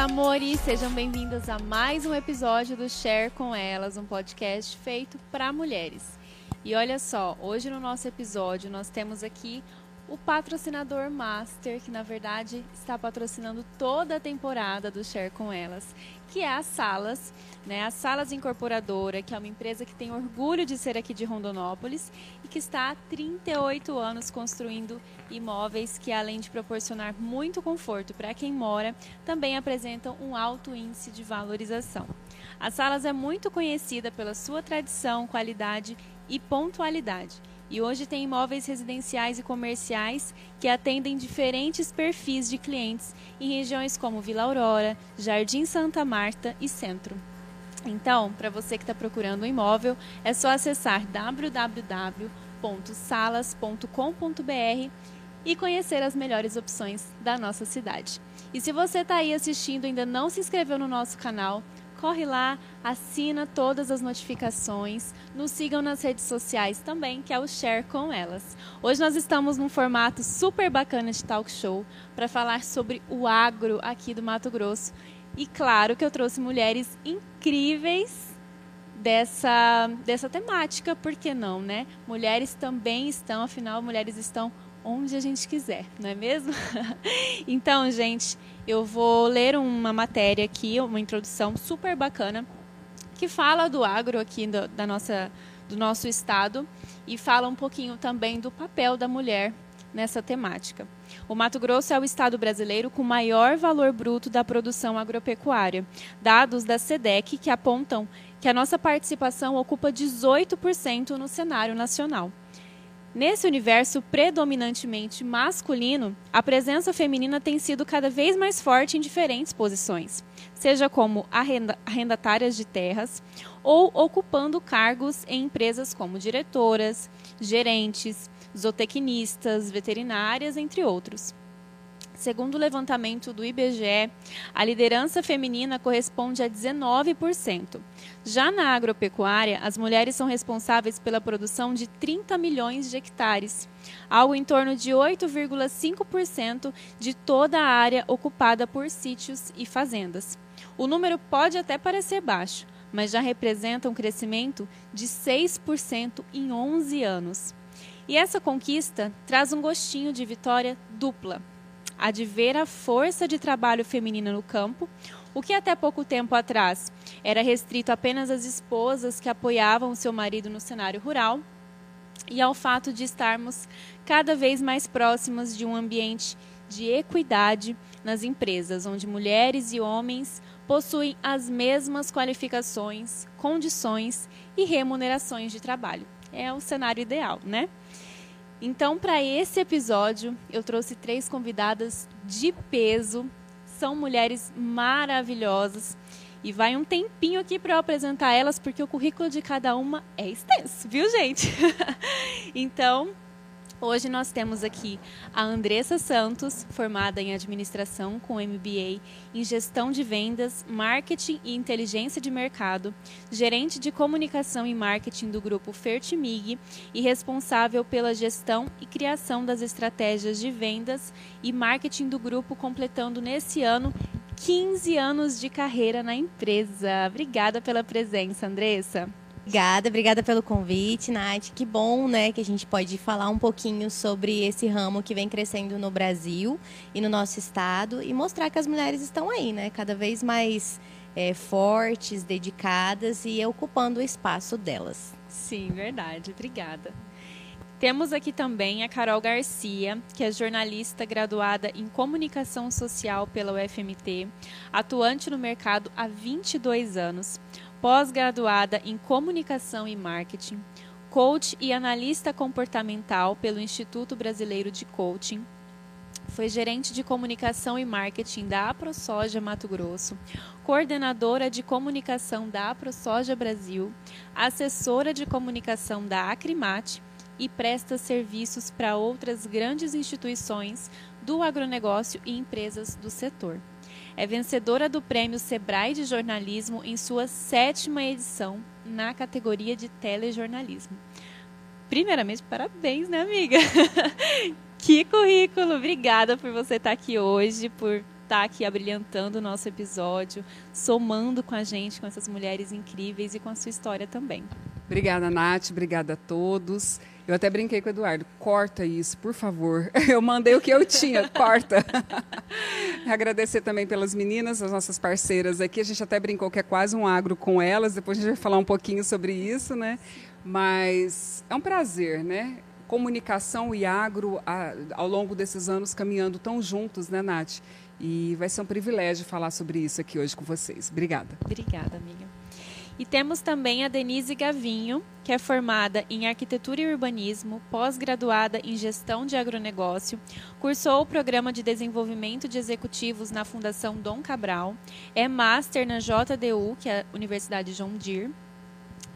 amores, sejam bem-vindas a mais um episódio do Share com Elas, um podcast feito para mulheres. E olha só, hoje no nosso episódio nós temos aqui o patrocinador master, que na verdade está patrocinando toda a temporada do Share com Elas, que é a Salas, né? A Salas Incorporadora, que é uma empresa que tem orgulho de ser aqui de Rondonópolis e que está há 38 anos construindo imóveis que, além de proporcionar muito conforto para quem mora, também apresentam um alto índice de valorização. A Salas é muito conhecida pela sua tradição, qualidade e pontualidade e hoje tem imóveis residenciais e comerciais que atendem diferentes perfis de clientes em regiões como Vila Aurora, Jardim Santa Marta e Centro. Então, para você que está procurando um imóvel, é só acessar www.salas.com.br e conhecer as melhores opções da nossa cidade. E se você está aí assistindo e ainda não se inscreveu no nosso canal, corre lá, assina todas as notificações, nos sigam nas redes sociais também, que é o Share com Elas. Hoje nós estamos num formato super bacana de talk show para falar sobre o agro aqui do Mato Grosso. E claro que eu trouxe mulheres incríveis dessa, dessa temática, por que não, né? Mulheres também estão, afinal, mulheres estão onde a gente quiser, não é mesmo? então, gente, eu vou ler uma matéria aqui, uma introdução super bacana, que fala do agro aqui do, da nossa, do nosso estado e fala um pouquinho também do papel da mulher nessa temática. O Mato Grosso é o estado brasileiro com maior valor bruto da produção agropecuária. Dados da SEDEC que apontam que a nossa participação ocupa 18% no cenário nacional. Nesse universo predominantemente masculino, a presença feminina tem sido cada vez mais forte em diferentes posições, seja como arrendatárias de terras ou ocupando cargos em empresas como diretoras, gerentes, zootecnistas, veterinárias, entre outros. Segundo o levantamento do IBGE, a liderança feminina corresponde a 19%. Já na agropecuária, as mulheres são responsáveis pela produção de 30 milhões de hectares, algo em torno de 8,5% de toda a área ocupada por sítios e fazendas. O número pode até parecer baixo, mas já representa um crescimento de 6% em 11 anos. E essa conquista traz um gostinho de vitória dupla a de ver a força de trabalho feminina no campo, o que até pouco tempo atrás era restrito apenas às esposas que apoiavam seu marido no cenário rural, e ao fato de estarmos cada vez mais próximas de um ambiente de equidade nas empresas, onde mulheres e homens possuem as mesmas qualificações, condições e remunerações de trabalho. É o cenário ideal, né? Então, para esse episódio, eu trouxe três convidadas de peso. São mulheres maravilhosas. E vai um tempinho aqui para eu apresentar elas, porque o currículo de cada uma é extenso, viu, gente? então, Hoje nós temos aqui a Andressa Santos, formada em administração com MBA em gestão de vendas, marketing e inteligência de mercado, gerente de comunicação e marketing do grupo Fertimig e responsável pela gestão e criação das estratégias de vendas e marketing do grupo, completando nesse ano 15 anos de carreira na empresa. Obrigada pela presença, Andressa. Obrigada, obrigada pelo convite, Nath. Que bom, né, que a gente pode falar um pouquinho sobre esse ramo que vem crescendo no Brasil e no nosso estado e mostrar que as mulheres estão aí, né, cada vez mais é, fortes, dedicadas e ocupando o espaço delas. Sim, verdade. Obrigada. Temos aqui também a Carol Garcia, que é jornalista graduada em comunicação social pela UFMT, atuante no mercado há 22 anos pós-graduada em Comunicação e Marketing, coach e analista comportamental pelo Instituto Brasileiro de Coaching. Foi gerente de comunicação e marketing da AproSoja Mato Grosso, coordenadora de comunicação da AproSoja Brasil, assessora de comunicação da Acrimate e presta serviços para outras grandes instituições do agronegócio e empresas do setor é vencedora do Prêmio Sebrae de Jornalismo em sua sétima edição na categoria de telejornalismo. Primeiramente, parabéns, né, amiga? que currículo! Obrigada por você estar aqui hoje, por estar aqui abrilhantando o nosso episódio, somando com a gente, com essas mulheres incríveis e com a sua história também. Obrigada, Nath. Obrigada a todos. Eu até brinquei com o Eduardo. Corta isso, por favor. Eu mandei o que eu tinha, corta. Agradecer também pelas meninas, as nossas parceiras aqui. A gente até brincou que é quase um agro com elas. Depois a gente vai falar um pouquinho sobre isso, né? Mas é um prazer, né? Comunicação e agro a, ao longo desses anos caminhando tão juntos, né, Nath? E vai ser um privilégio falar sobre isso aqui hoje com vocês. Obrigada. Obrigada, amiga. E temos também a Denise Gavinho, que é formada em Arquitetura e Urbanismo, pós-graduada em Gestão de Agronegócio, cursou o Programa de Desenvolvimento de Executivos na Fundação Dom Cabral, é Master na JDU, que é a Universidade João Dir,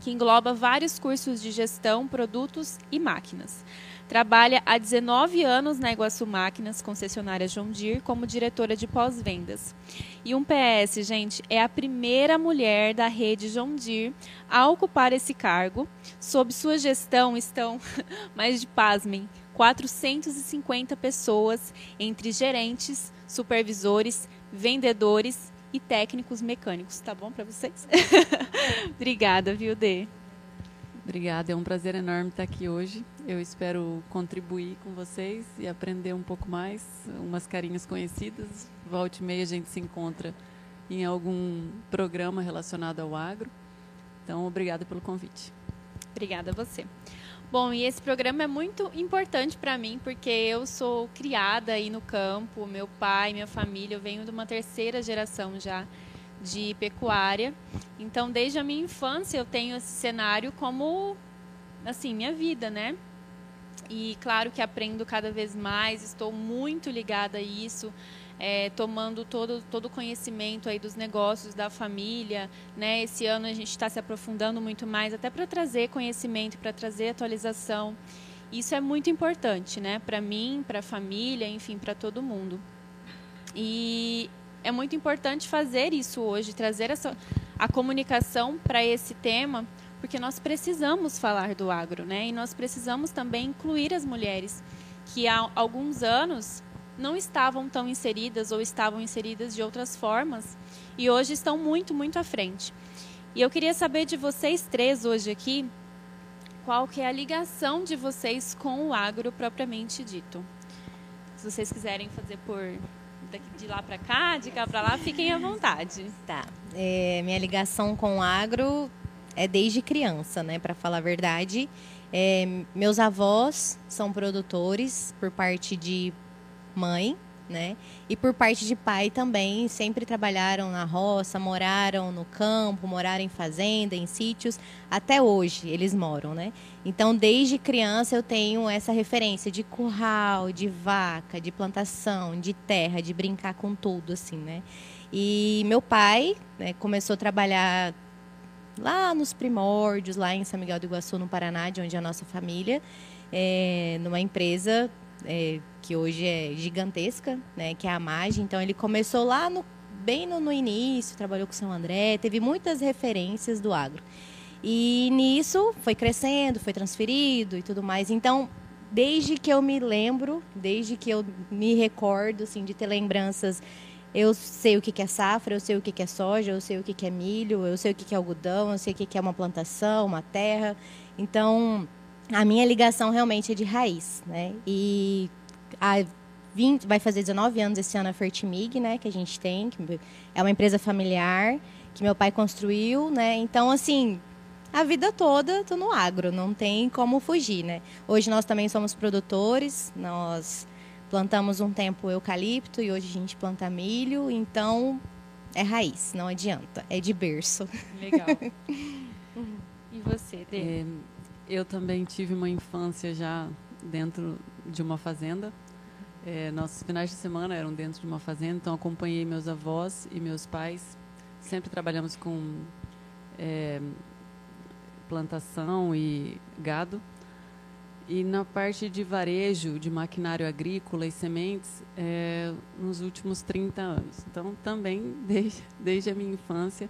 que engloba vários cursos de gestão, produtos e máquinas. Trabalha há 19 anos na Iguaçu Máquinas, concessionária John Deere, como diretora de pós-vendas. E um PS, gente, é a primeira mulher da rede John Deere a ocupar esse cargo. Sob sua gestão estão, mais de pasmem, 450 pessoas, entre gerentes, supervisores, vendedores e técnicos mecânicos. Tá bom para vocês? Obrigada, viu, Dê? Obrigada, é um prazer enorme estar aqui hoje. Eu espero contribuir com vocês e aprender um pouco mais, umas carinhas conhecidas. Volte e meia a gente se encontra em algum programa relacionado ao agro. Então, obrigada pelo convite. Obrigada a você. Bom, e esse programa é muito importante para mim, porque eu sou criada aí no campo, meu pai, minha família, eu venho de uma terceira geração já de pecuária. Então, desde a minha infância, eu tenho esse cenário como, assim, minha vida, né? E claro que aprendo cada vez mais, estou muito ligada a isso, é, tomando todo todo o conhecimento aí dos negócios da família, né? Esse ano a gente está se aprofundando muito mais, até para trazer conhecimento, para trazer atualização. Isso é muito importante, né? Para mim, para a família, enfim, para todo mundo. E é muito importante fazer isso hoje, trazer essa, a comunicação para esse tema, porque nós precisamos falar do agro, né? E nós precisamos também incluir as mulheres que há alguns anos não estavam tão inseridas ou estavam inseridas de outras formas e hoje estão muito, muito à frente. E eu queria saber de vocês três hoje aqui, qual que é a ligação de vocês com o agro propriamente dito. Se vocês quiserem fazer por de lá para cá, de cá para lá, fiquem à vontade. Tá. É, minha ligação com o agro é desde criança, né? Para falar a verdade. É, meus avós são produtores por parte de mãe, né? E por parte de pai também, sempre trabalharam na roça, moraram no campo, moraram em fazenda, em sítios, até hoje eles moram, né? Então, desde criança eu tenho essa referência de curral, de vaca, de plantação, de terra, de brincar com tudo, assim, né? E meu pai né, começou a trabalhar lá nos primórdios, lá em São Miguel do Iguaçu, no Paraná, de onde é a nossa família, é, numa empresa é, que hoje é gigantesca, né, que é a MAG. Então ele começou lá no, bem no, no, início, trabalhou com São André, teve muitas referências do agro. E nisso foi crescendo, foi transferido e tudo mais. Então, desde que eu me lembro, desde que eu me recordo assim, de ter lembranças, eu sei o que é safra, eu sei o que é soja, eu sei o que é milho, eu sei o que é algodão, eu sei o que é uma plantação, uma terra. Então, a minha ligação realmente é de raiz, né? E a 20, vai fazer 19 anos esse ano a Fertimig, né, que a gente tem, que é uma empresa familiar que meu pai construiu, né? Então, assim, a vida toda tô no agro, não tem como fugir, né? Hoje nós também somos produtores, nós plantamos um tempo eucalipto e hoje a gente planta milho, então é raiz, não adianta, é de berço. Legal. e você, Dê? É, eu também tive uma infância já dentro de uma fazenda. É, nossos finais de semana eram dentro de uma fazenda, então acompanhei meus avós e meus pais. Sempre trabalhamos com é, plantação e gado. E na parte de varejo, de maquinário agrícola e sementes, é, nos últimos 30 anos. Então, também, desde, desde a minha infância,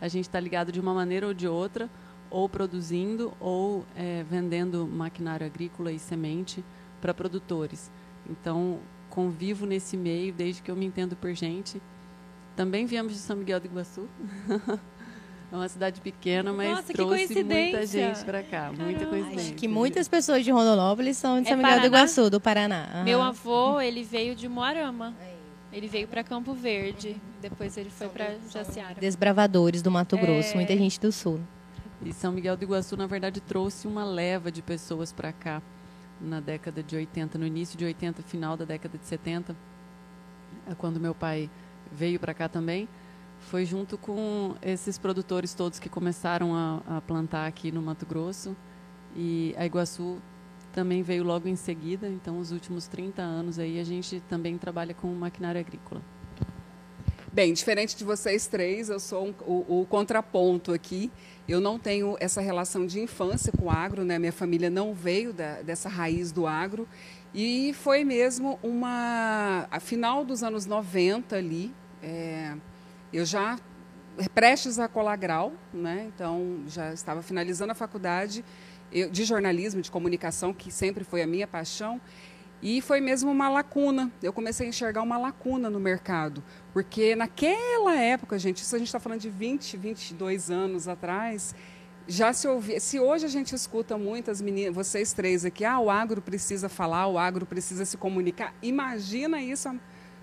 a gente está ligado de uma maneira ou de outra ou produzindo ou é, vendendo maquinário agrícola e semente para produtores. Então, convivo nesse meio desde que eu me entendo por gente. Também viemos de São Miguel do Iguaçu. É uma cidade pequena, mas Nossa, trouxe muita gente para cá. Muita coincidência. Acho que muitas pessoas de Rondonópolis são de É São Miguel do Paraná? Iguaçu, do Paraná. Aham. Meu avô, ele veio de Moarama. Ele veio para Campo Verde. Depois ele foi para Jaciara. Desbravadores do Mato Grosso, É. muita gente do sul. E São Miguel do Iguaçu, na verdade, trouxe uma leva de pessoas para cá na década de 80, no início de 80, final da década de 70, é quando meu pai veio para cá também. Foi junto com esses produtores todos que começaram a, a plantar aqui no Mato Grosso. E a Iguaçu também veio logo em seguida. Então, os últimos 30 anos aí, a gente também trabalha com maquinário agrícola. Bem, diferente de vocês três, eu sou um- o, o contraponto aqui. Eu não tenho essa relação de infância com o agro, né? Minha família não veio da- dessa raiz do agro. E foi mesmo uma. A final dos anos 90 ali, é, eu já prestes a colar grau, né? Então já estava finalizando a faculdade eu- de jornalismo, de comunicação, que sempre foi a minha paixão. E foi mesmo uma lacuna. Eu comecei a enxergar uma lacuna no mercado. Porque naquela época, gente, isso a gente está falando de 20, 22 anos atrás, já se ouvia. Se hoje a gente escuta muitas meninas, vocês três aqui, ah, o agro precisa falar, o agro precisa se comunicar. Imagina isso há,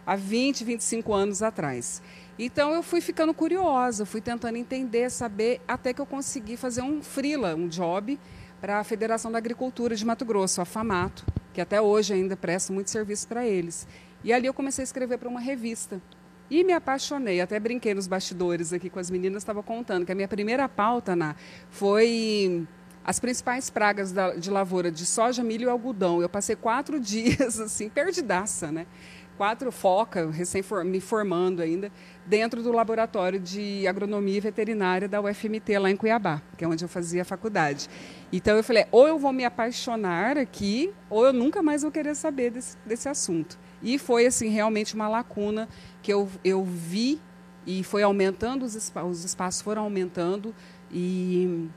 há 20, 25 anos atrás. Então eu fui ficando curiosa, fui tentando entender, saber, até que eu consegui fazer um freela, um job para a Federação da Agricultura de Mato Grosso, a FAMATO, que até hoje ainda presta muito serviço para eles. E ali eu comecei a escrever para uma revista. E me apaixonei, até brinquei nos bastidores aqui com as meninas, estava contando que a minha primeira pauta, Ná, foi as principais pragas da- de lavoura de soja, milho e algodão. Eu passei quatro dias, assim, perdidaça, né? Quatro foca, recém me formando ainda, dentro do laboratório de agronomia veterinária da UFMT, lá em Cuiabá, que é onde eu fazia a faculdade. Então eu falei, ou eu vou me apaixonar aqui, ou eu nunca mais vou querer saber desse, desse assunto. E foi, assim, realmente uma lacuna que eu, eu vi e foi aumentando, os, espa os espaços foram aumentando e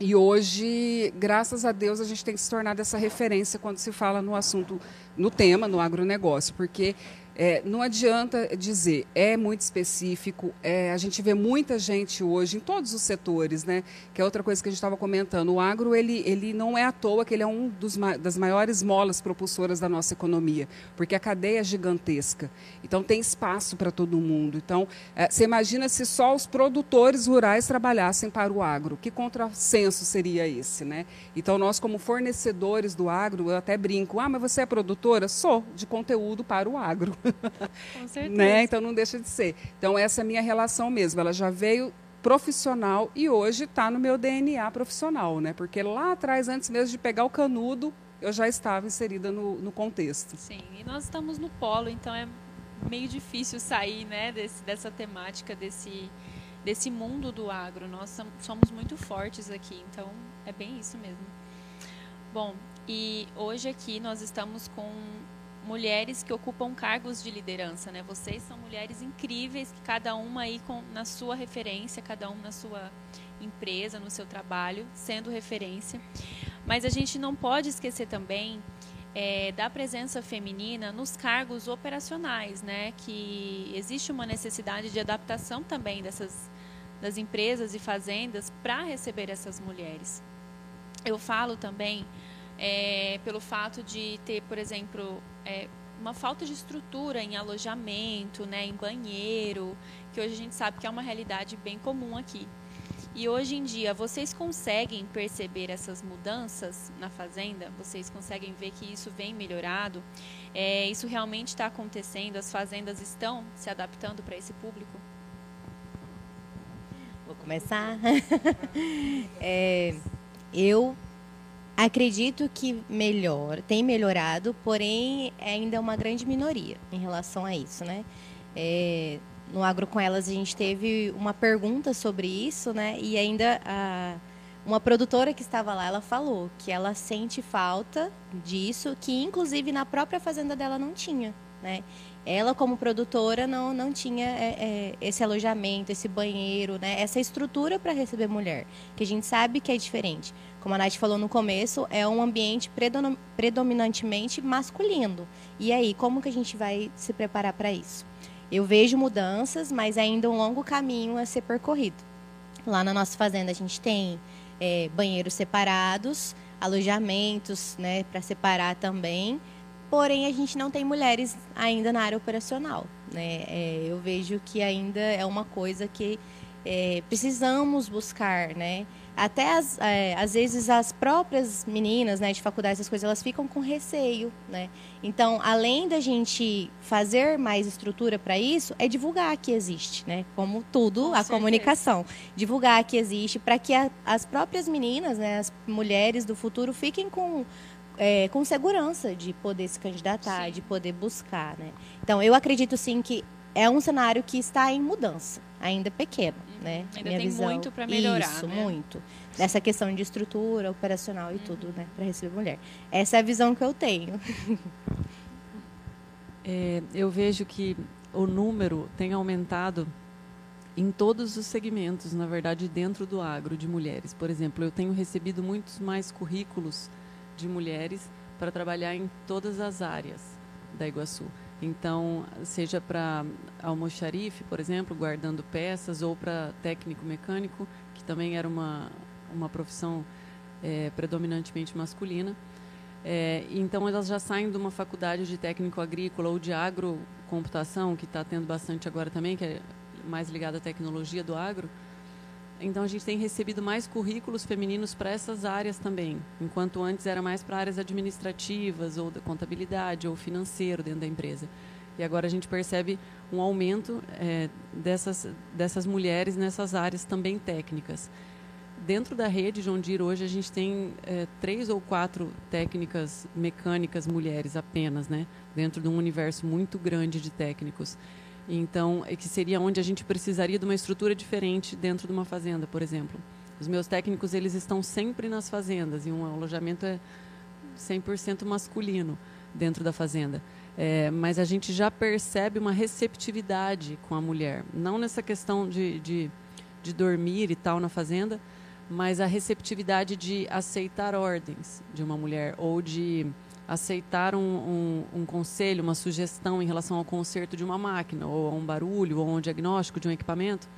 e hoje, graças a Deus, a gente tem se tornar dessa referência quando se fala no assunto, no tema, no agronegócio, porque é, não adianta dizer, é muito específico, é, a gente vê muita gente hoje em todos os setores, né? Que é outra coisa que a gente estava comentando. O agro, ele, ele não é à toa que ele é um dos, das maiores molas propulsoras da nossa economia, porque a cadeia é gigantesca. Então, tem espaço para todo mundo. Então, é, você imagina se só os produtores rurais trabalhassem para o agro. Que contrassenso seria esse, né? Então, nós, como fornecedores do agro, eu até brinco, ah, mas você é produtora? Sou, de conteúdo para o agro. Com certeza. né? Então não deixa de ser. Então essa é a minha relação mesmo. Ela já veio profissional e hoje está no meu DNA profissional, né? Porque lá atrás, antes mesmo de pegar o canudo, eu já estava inserida no, no contexto. Sim, e nós estamos no polo, então é meio difícil sair né, desse, dessa temática, desse, desse mundo do agro. Nós som- somos muito fortes aqui, então é bem isso mesmo. Bom, e hoje aqui nós estamos com mulheres que ocupam cargos de liderança, né? Vocês são mulheres incríveis, que cada uma aí com, na sua referência, cada um na sua empresa, no seu trabalho, sendo referência. Mas a gente não pode esquecer também é, da presença feminina nos cargos operacionais, né? Que existe uma necessidade de adaptação também dessas das empresas e fazendas para receber essas mulheres. Eu falo também é, pelo fato de ter, por exemplo, é, uma falta de estrutura em alojamento, né, em banheiro, que hoje a gente sabe que é uma realidade bem comum aqui. E hoje em dia, vocês conseguem perceber essas mudanças na fazenda? Vocês conseguem ver que isso vem melhorado? É, isso realmente está acontecendo? As fazendas estão se adaptando para esse público? Vou começar. É, eu acredito que melhor, tem melhorado, porém ainda é uma grande minoria em relação a isso, né? É, no Agro com Elas a gente teve uma pergunta sobre isso, né? E ainda a, uma produtora que estava lá, ela falou que ela sente falta disso, que inclusive na própria fazenda dela não tinha, né? ela como produtora não, não tinha é, é, esse alojamento, esse banheiro, né, essa estrutura para receber mulher, que a gente sabe que é diferente. Como a Nath falou no começo, é um ambiente predominantemente masculino. E aí, como que a gente vai se preparar para isso? Eu vejo mudanças, mas ainda um longo caminho a ser percorrido. Lá na nossa fazenda a gente tem é, banheiros separados, alojamentos né, para separar também porém a gente não tem mulheres ainda na área operacional. Né? É, eu vejo que ainda é uma coisa que é, precisamos buscar, né? Até as, é, às vezes as próprias meninas né, de faculdade, essas coisas, elas ficam com receio, né? Então, além da gente fazer mais estrutura para isso, é divulgar que existe, né? Como tudo, com a certeza. comunicação. Divulgar que existe para que a, as próprias meninas, né, as mulheres do futuro fiquem com é, com segurança de poder se candidatar, sim. de poder buscar, né? Então, eu acredito sim que é um cenário que está em mudança, ainda pequeno. Né? Ainda Minha tem visão, muito para melhorar, Isso, né? muito. Dessa questão de estrutura, operacional e uhum. tudo, né? Para receber mulher. Essa é a visão que eu tenho. É, eu vejo que o número tem aumentado em todos os segmentos, na verdade, dentro do agro de mulheres. Por exemplo, eu tenho recebido muitos mais currículos de mulheres para trabalhar em todas as áreas da Iguaçu. Então, seja para almoxarife, por exemplo, guardando peças, ou para técnico mecânico, que também era uma, uma profissão é, predominantemente masculina. É, então, elas já saem de uma faculdade de técnico agrícola ou de agrocomputação, que está tendo bastante agora também, que é mais ligada à tecnologia do agro, então a gente tem recebido mais currículos femininos para essas áreas também, enquanto antes era mais para áreas administrativas ou da contabilidade ou financeiro dentro da empresa. E agora a gente percebe um aumento é, dessas, dessas mulheres nessas áreas também técnicas. Dentro da rede John Deere hoje a gente tem é, três ou quatro técnicas mecânicas mulheres apenas, né? Dentro de um universo muito grande de técnicos. Então, é que seria onde a gente precisaria de uma estrutura diferente dentro de uma fazenda, por exemplo. Os meus técnicos, eles estão sempre nas fazendas e um alojamento é 100% masculino dentro da fazenda. É, mas a gente já percebe uma receptividade com a mulher. Não nessa questão de, de, de dormir e tal na fazenda, mas a receptividade de aceitar ordens de uma mulher ou de aceitar um, um, um, conselho, uma sugestão em relação ao conserto de uma máquina, ou a um barulho, ou a um diagnóstico de um equipamento.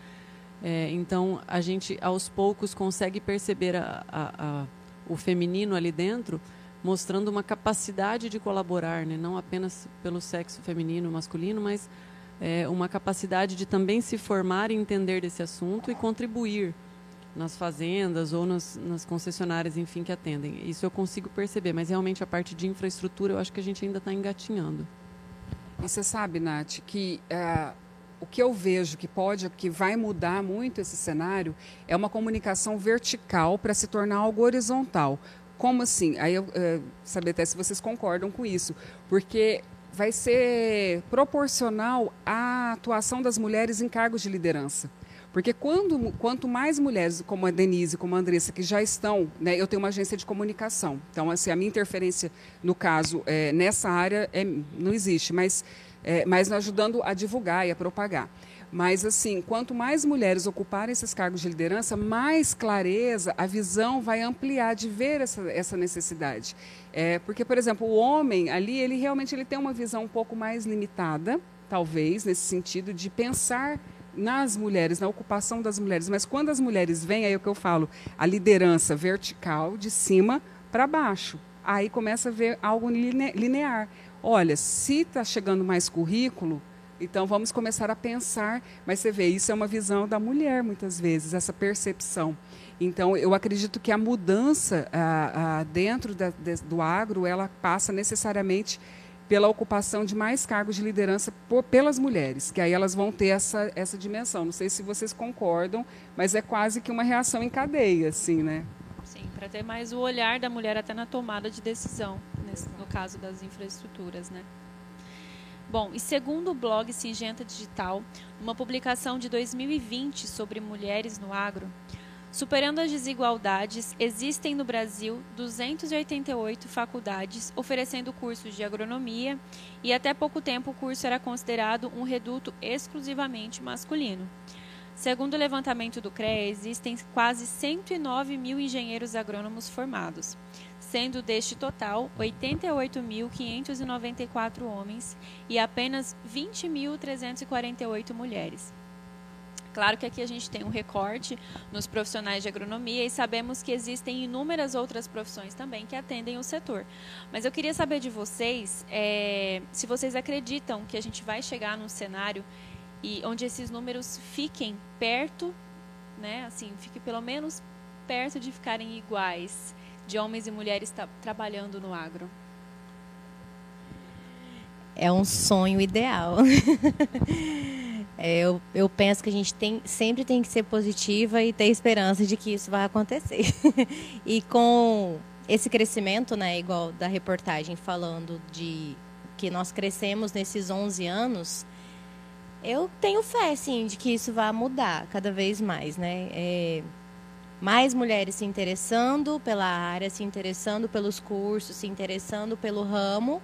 É, então, a gente, aos poucos, consegue perceber a, a, a, o feminino ali dentro, mostrando uma capacidade de colaborar, né? não apenas pelo sexo feminino masculino, mas é, uma capacidade de também se formar e entender desse assunto e contribuir nas fazendas ou nas, nas, concessionárias, enfim, que atendem. Isso eu consigo perceber, mas realmente a parte de infraestrutura eu acho que a gente ainda está engatinhando. E você sabe, Nath, que uh, o que eu vejo que pode, que vai mudar muito esse cenário, é uma comunicação vertical para se tornar algo horizontal. Como assim? Aí eu uh, saber até se vocês concordam com isso, porque vai ser proporcional à atuação das mulheres em cargos de liderança. Porque quando, quanto mais mulheres como a Denise, como a Andressa, que já estão, né, eu tenho uma agência de comunicação. Então, assim, a minha interferência, no caso, é, nessa área é, não existe, mas, é, mas ajudando a divulgar e a propagar. Mas, assim, quanto mais mulheres ocuparem esses cargos de liderança, mais clareza, a visão vai ampliar de ver essa, essa necessidade. É, porque, por exemplo, o homem ali, ele realmente ele tem uma visão um pouco mais limitada, talvez, nesse sentido de pensar nas mulheres, na ocupação das mulheres. Mas quando as mulheres vêm, aí é o que eu falo, a liderança vertical, de cima para baixo. Aí começa a ver algo linear. Olha, se está chegando mais currículo, então vamos começar a pensar. Mas você vê, isso é uma visão da mulher, muitas vezes, essa percepção. Então, eu acredito que a mudança ah, ah, dentro da, de, do agro, ela passa necessariamente pela ocupação de mais cargos de liderança por, pelas mulheres, que aí elas vão ter essa, essa dimensão. Não sei se vocês concordam, mas é quase que uma reação em cadeia, assim, né? Sim, para ter mais o olhar da mulher até na tomada de decisão, nesse, no caso das infraestruturas, né? Bom, e segundo o blog Singenta Digital, uma publicação de 2020 sobre mulheres no agro, Superando as desigualdades, existem no Brasil 288 faculdades oferecendo cursos de agronomia e até pouco tempo o curso era considerado um reduto exclusivamente masculino. Segundo o levantamento do CREA, existem quase 109 mil engenheiros agrônomos formados, sendo deste total 88.594 homens e apenas 20.348 mulheres. Claro que aqui a gente tem um recorte nos profissionais de agronomia e sabemos que existem inúmeras outras profissões também que atendem o setor. Mas eu queria saber de vocês é, se vocês acreditam que a gente vai chegar num cenário e onde esses números fiquem perto, né? Assim, fique pelo menos perto de ficarem iguais de homens e mulheres trabalhando no agro. É um sonho ideal. É, eu, eu penso que a gente tem, sempre tem que ser positiva e ter esperança de que isso vai acontecer. e com esse crescimento, né, igual da reportagem falando de que nós crescemos nesses 11 anos, eu tenho fé, sim, de que isso vai mudar cada vez mais, né? É, mais mulheres se interessando pela área, se interessando pelos cursos, se interessando pelo ramo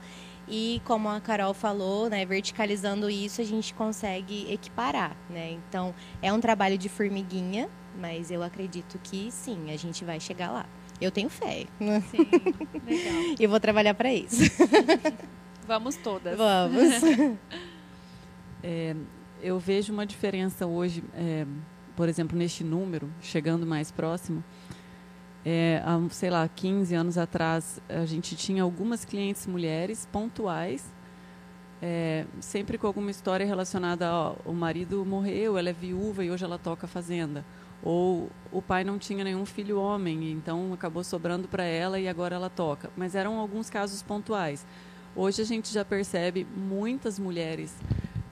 e como a Carol falou, né, verticalizando isso, a gente consegue equiparar, né? Então, é um trabalho de formiguinha, mas eu acredito que sim, a gente vai chegar lá. Eu tenho fé. Sim, legal. e vou trabalhar para isso. Vamos todas. Vamos. É, eu vejo uma diferença hoje, é, por exemplo, neste número, chegando mais próximo, é, há, sei lá, 15 anos atrás, a gente tinha algumas clientes mulheres pontuais, é, sempre com alguma história relacionada ao o marido morreu, ela é viúva e hoje ela toca fazenda. Ou o pai não tinha nenhum filho homem, então acabou sobrando para ela e agora ela toca. Mas eram alguns casos pontuais. Hoje a gente já percebe muitas mulheres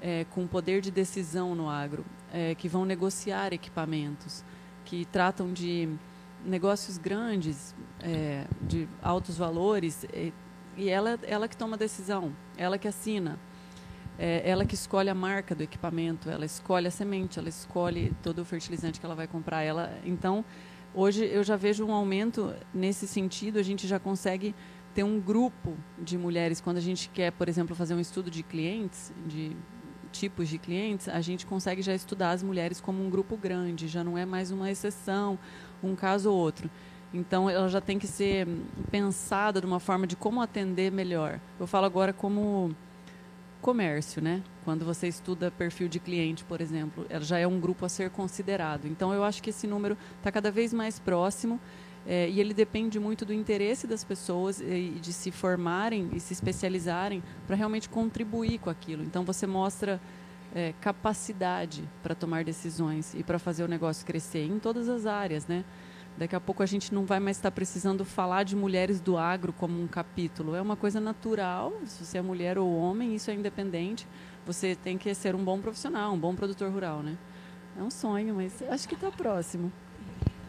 é, com poder de decisão no agro, é, que vão negociar equipamentos, que tratam de negócios grandes, é, de altos valores, e, e ela, ela que toma a decisão, ela que assina, é, ela que escolhe a marca do equipamento, ela escolhe a semente, ela escolhe todo o fertilizante que ela vai comprar. Ela, então, hoje eu já vejo um aumento nesse sentido, a gente já consegue ter um grupo de mulheres, quando a gente quer, por exemplo, fazer um estudo de clientes, de tipos de clientes, a gente consegue já estudar as mulheres como um grupo grande, já não é mais uma exceção um caso ou outro. Então, ela já tem que ser pensada de uma forma de como atender melhor. Eu falo agora como comércio, né? Quando você estuda perfil de cliente, por exemplo, ela já é um grupo a ser considerado. Então, eu acho que esse número está cada vez mais próximo é, e ele depende muito do interesse das pessoas e de se formarem e se especializarem para realmente contribuir com aquilo. Então, você mostra é, capacidade para tomar decisões e para fazer o negócio crescer em todas as áreas, né? Daqui a pouco a gente não vai mais estar precisando falar de mulheres do agro como um capítulo. É uma coisa natural, se você é mulher ou homem, isso é independente. Você tem que ser um bom profissional, um bom produtor rural, né? É um sonho, mas acho que está próximo.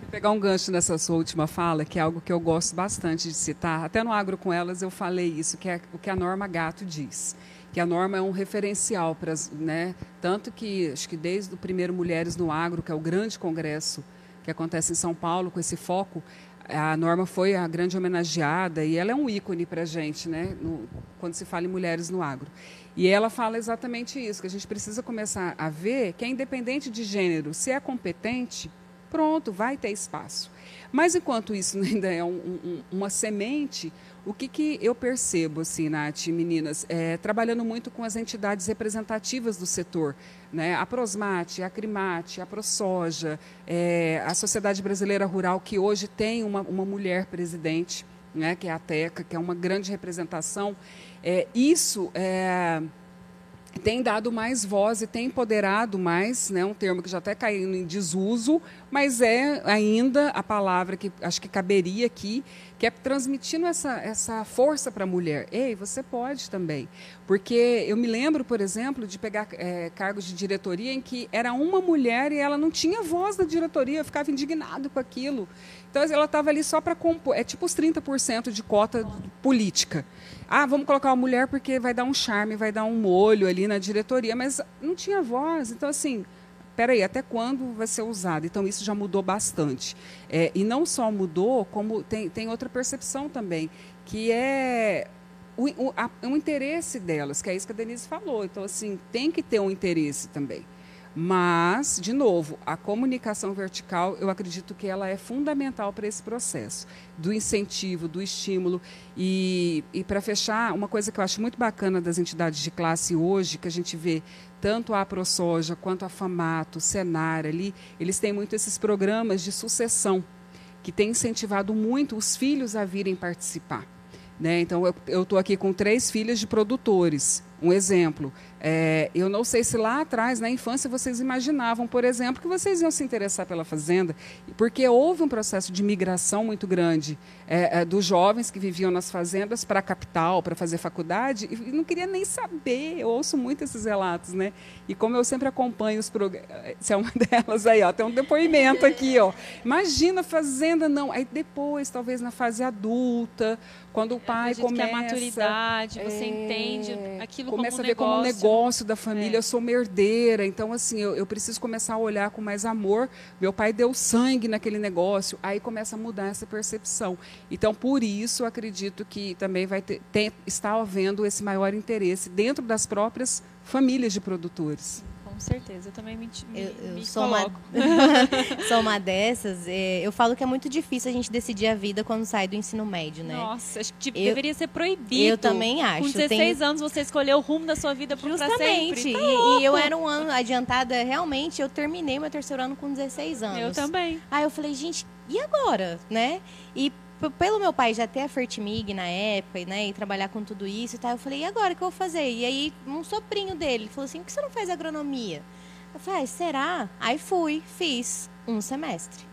Vou pegar um gancho nessa sua última fala, que é algo que eu gosto bastante de citar. Até no Agro com Elas eu falei isso, que é o que a Norma Gato diz que a norma é um referencial para né, tanto que acho que desde o primeiro Mulheres no Agro, que é o grande congresso que acontece em São Paulo com esse foco, a norma foi a grande homenageada e ela é um ícone para a gente, né, no, quando se fala em mulheres no agro. E ela fala exatamente isso, que a gente precisa começar a ver que é independente de gênero, se é competente, pronto, vai ter espaço. Mas enquanto isso ainda é um, um, uma semente, o que, que eu percebo, assim, Nath, meninas, é, trabalhando muito com as entidades representativas do setor, né? a Prosmate, a Crimate, a ProSoja, é, a Sociedade Brasileira Rural, que hoje tem uma, uma mulher presidente, né? que é a TECA, que é uma grande representação. É, isso é tem dado mais voz e tem empoderado mais, né, um termo que já está caindo em desuso, mas é ainda a palavra que acho que caberia aqui, que é transmitindo essa, essa força para a mulher. Ei, você pode também. Porque eu me lembro, por exemplo, de pegar é, cargos de diretoria em que era uma mulher e ela não tinha voz da diretoria, eu ficava indignado com aquilo. Então ela estava ali só para compor, é tipo os 30% de cota política. Ah, vamos colocar uma mulher porque vai dar um charme, vai dar um molho ali na diretoria, mas não tinha voz. Então, assim, peraí, até quando vai ser usado? Então, isso já mudou bastante. É, e não só mudou, como tem, tem outra percepção também, que é o, o, a, o interesse delas, que é isso que a Denise falou. Então, assim, tem que ter um interesse também. Mas, de novo, a comunicação vertical, eu acredito que ela é fundamental para esse processo do incentivo, do estímulo. E, e para fechar, uma coisa que eu acho muito bacana das entidades de classe hoje, que a gente vê tanto a ProSoja quanto a FAMATO, Senar ali, eles têm muito esses programas de sucessão, que têm incentivado muito os filhos a virem participar. Né? Então, eu estou aqui com três filhas de produtores. Um exemplo, é, eu não sei se lá atrás, na infância, vocês imaginavam, por exemplo, que vocês iam se interessar pela fazenda, porque houve um processo de migração muito grande é, é, dos jovens que viviam nas fazendas para a capital, para fazer faculdade, e não queria nem saber. Eu ouço muito esses relatos, né? E como eu sempre acompanho os programas, se é uma delas aí, ó, tem um depoimento aqui, ó. Imagina fazenda, não. Aí depois, talvez na fase adulta, quando o pai começa. Que a maturidade, você entende aquilo começa como a ver negócio. como um negócio da família. É. Eu sou uma herdeira, então assim eu, eu, preciso começar a olhar com mais amor. Meu pai deu sangue naquele negócio, aí começa a mudar essa percepção. Então por isso acredito que também vai ter, tem, está havendo esse maior interesse dentro das próprias famílias de produtores certeza. Eu também me, me, eu, eu me sou coloco. Uma, sou uma dessas. É, eu falo que é muito difícil a gente decidir a vida quando sai do ensino médio, né? Nossa, acho que tipo, eu, deveria ser proibido. Eu também acho. Com 16 tem... anos você escolheu o rumo da sua vida para sempre. Tá e, e, eu era um ano adiantada, realmente, eu terminei meu terceiro ano com 16 anos. Eu também. Aí eu falei, gente, e agora, né? E pelo meu pai já ter a Fertimig na época, né, e trabalhar com tudo isso e tal, eu falei, e agora o que eu vou fazer? E aí, um sobrinho dele falou assim, por que você não faz agronomia? Eu falei, ah, será? Aí fui, fiz um semestre.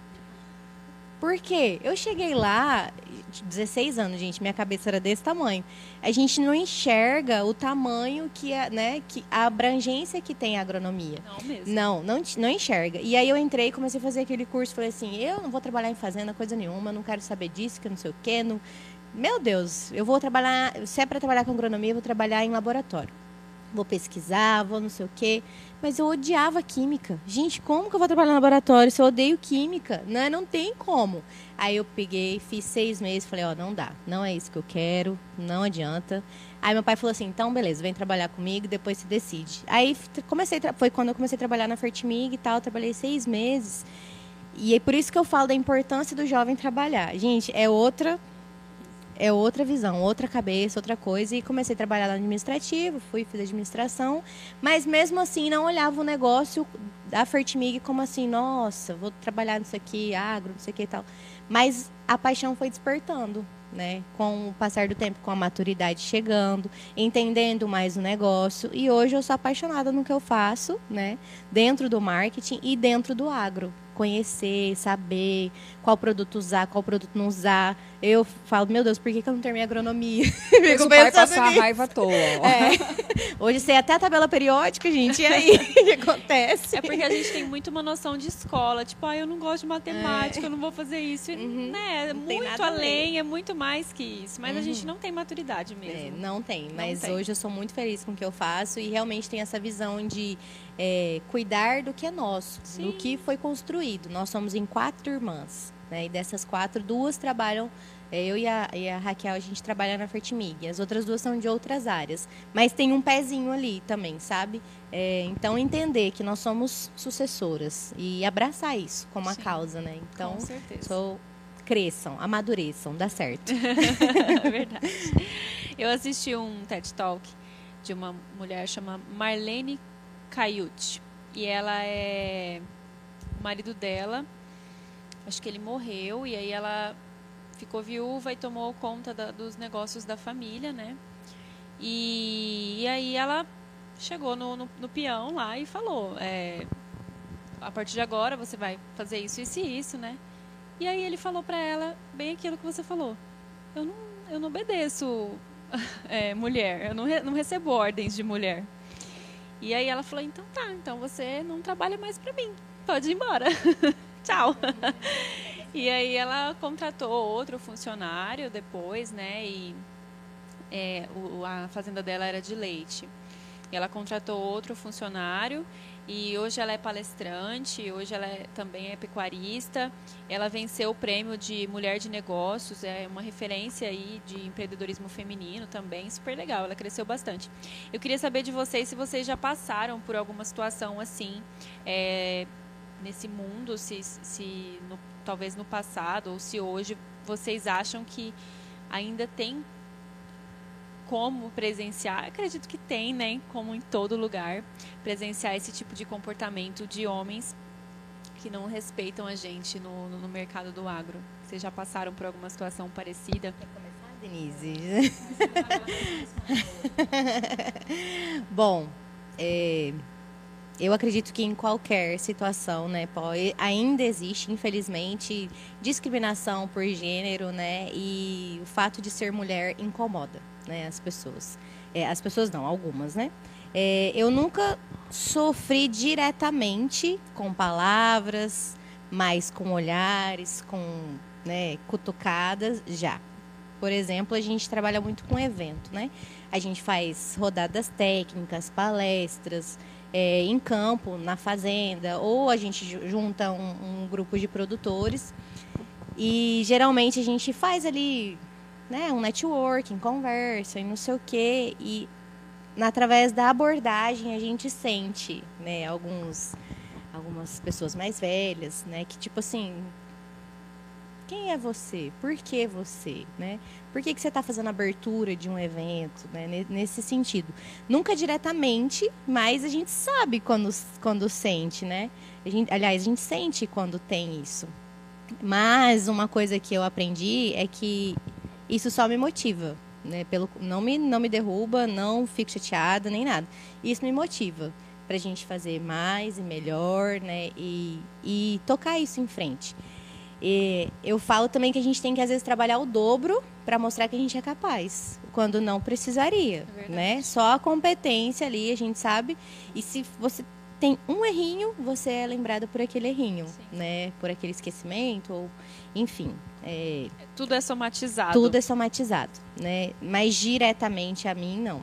Por quê? Eu cheguei lá, 16 anos, gente, minha cabeça era desse tamanho. A gente não enxerga o tamanho que é, né, que a abrangência que tem a agronomia. Não mesmo. Não, não, não enxerga. E aí eu entrei, comecei a fazer aquele curso, falei assim, eu não vou trabalhar em fazenda coisa nenhuma, não quero saber disso, que não sei o quê, não... Meu Deus, eu vou trabalhar, se é para trabalhar com agronomia, eu vou trabalhar em laboratório. Vou pesquisar, vou não sei o quê. Mas eu odiava química. Gente, como que eu vou trabalhar no laboratório se eu odeio química? Né? Não tem como. Aí eu peguei, fiz seis meses, falei, ó, não dá, não é isso que eu quero, não adianta. Aí meu pai falou assim, então beleza, vem trabalhar comigo, depois se decide. Aí comecei, foi quando eu comecei a trabalhar na Fertimig e tal, trabalhei seis meses. E é por isso que eu falo da importância do jovem trabalhar. Gente, é outra é outra visão, outra cabeça, outra coisa. E comecei a trabalhar no administrativo, fui, fiz administração, mas mesmo assim não olhava o negócio da Fertimig como assim, nossa, vou trabalhar nisso aqui, agro, não sei o que e tal. Mas a paixão foi despertando, né? Com o passar do tempo, com a maturidade chegando, entendendo mais o negócio. E hoje eu sou apaixonada no que eu faço, né? Dentro do marketing e dentro do agro conhecer, saber qual produto usar, qual produto não usar. Eu falo, meu Deus, por que, que eu não terminei agronomia? Fico o pai passar a raiva à toa. É. Hoje sei até a tabela periódica, gente, e aí o que acontece? É porque a gente tem muito uma noção de escola, tipo, ah, eu não gosto de matemática, é. eu não vou fazer isso. Uhum. Né? É muito além, é muito mais que isso. Mas uhum. a gente não tem maturidade mesmo. É, não tem, mas não tem. hoje eu sou muito feliz com o que eu faço e realmente tem essa visão de é, cuidar do que é nosso, Sim. do que foi construído. Nós somos em quatro irmãs, né? E dessas quatro, duas trabalham. É, eu e a, e a, Raquel, a gente trabalha na Fertimig. As outras duas são de outras áreas. Mas tem um pezinho ali também, sabe? É, então, entender que nós somos sucessoras e abraçar isso como Sim. a causa, né? Então, Com certeza. Sou, cresçam, amadureçam, dá certo. é verdade. Eu assisti um TED Talk de uma mulher chamada Marlene Caiute. E ela é. O marido dela, acho que ele morreu, e aí ela ficou viúva e tomou conta da, dos negócios da família, né? E, e aí ela chegou no, no, no, peão lá e falou: é, a partir de agora você vai fazer isso, isso e isso, né? E aí ele falou para ela bem aquilo que você falou: eu não, eu não obedeço é, mulher, eu não, re, não recebo ordens de mulher. E aí ela falou: então tá, então você não trabalha mais para mim, pode ir embora. Tchau. e aí ela contratou outro funcionário depois, né? E é, o, a fazenda dela era de leite. E ela contratou outro funcionário e hoje ela é palestrante, hoje ela é, também é pecuarista. Ela venceu o prêmio de Mulher de Negócios, é uma referência aí de empreendedorismo feminino também, super legal, ela cresceu bastante. Eu queria saber de vocês se vocês já passaram por alguma situação assim, é, nesse mundo, se, se no, talvez no passado ou se hoje vocês acham que ainda tem como presenciar, acredito que tem, né, como em todo lugar, presenciar esse tipo de comportamento de homens que não respeitam a gente no, no, mercado do agro. Vocês já passaram por alguma situação parecida? Quer começar, Denise? Bom, é, eu acredito que em qualquer situação, né, pode, ainda existe, infelizmente, discriminação por gênero, né, e o fato de ser mulher incomoda né, as pessoas. É, as pessoas não, algumas, né? É, eu nunca sofri diretamente com palavras, mas com olhares, com né, cutucadas, já. Por exemplo, a gente trabalha muito com evento, né? A gente faz rodadas técnicas, palestras, é, em campo, na fazenda, ou a gente junta um, um grupo de produtores e geralmente a gente faz ali né, um networking, conversa e não sei o quê. E através da abordagem a gente sente, né, alguns algumas pessoas mais velhas, né, que tipo assim, quem é você? Por que você, né? Por que, que você está fazendo abertura de um evento, né? Nesse sentido. Nunca diretamente, mas a gente sabe quando, quando sente, né? A gente, aliás, a gente sente quando tem isso. Mas uma coisa que eu aprendi é que isso só me motiva, né? Pelo, não, me, não me derruba, não fico chateada, nem nada. Isso me motiva para a gente fazer mais e melhor, né? E, e tocar isso em frente. E eu falo também que a gente tem que às vezes trabalhar o dobro para mostrar que a gente é capaz, quando não precisaria, é né? Só a competência ali a gente sabe. E se você tem um errinho, você é lembrado por aquele errinho, Sim. né? Por aquele esquecimento ou enfim. É, tudo é somatizado. Tudo é somatizado, né? Mas diretamente a mim, não.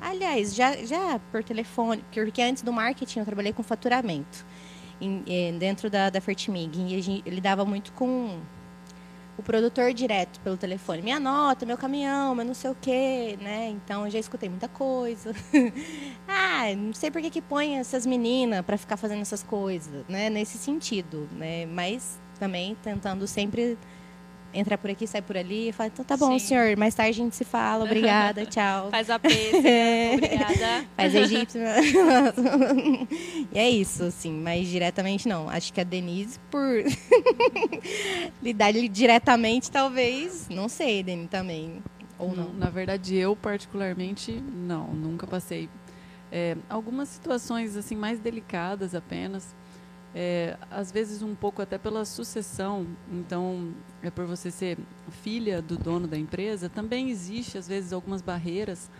Aliás, já, já por telefone, porque antes do marketing eu trabalhei com faturamento em, em, dentro da, da Fertimig. E a gente, ele dava muito com o produtor direto pelo telefone. Minha nota, meu caminhão, meu não sei o quê, né? Então eu já escutei muita coisa. ah, não sei por que, que põe essas meninas para ficar fazendo essas coisas, né? Nesse sentido, né? Mas também tentando sempre entrar por aqui, sai por ali. E fala, então tá bom, Sim. senhor, mais tarde a gente se fala, obrigada, tchau. Faz a peça, né? obrigada. Faz egípcio. e é isso, assim, mas diretamente não. Acho que a Denise, por lidar diretamente, talvez, não sei, Denise, também. Ou não. Na verdade, eu particularmente, não, nunca passei. É, algumas situações assim mais delicadas apenas é, às vezes um pouco até pela sucessão, então é por você ser filha do dono da empresa, também existe às vezes algumas barreiras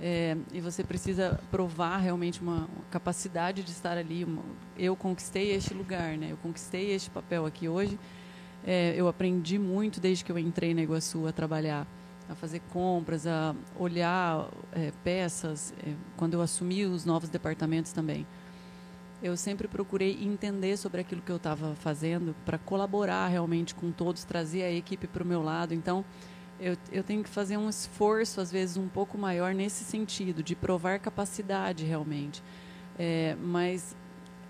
é, e você precisa provar realmente uma, capacidade de estar ali. Uma, eu conquistei este lugar, né? Eu conquistei este papel aqui hoje. É, eu aprendi muito desde que eu entrei na Iguaçu a trabalhar, a fazer compras, a olhar é, peças. É, quando eu assumi os novos departamentos também eu sempre procurei entender sobre aquilo que eu estava fazendo para colaborar realmente com todos, trazer a equipe para o meu lado. Então, eu, eu tenho que fazer um esforço, às vezes, um pouco maior nesse sentido, de provar capacidade realmente. É, mas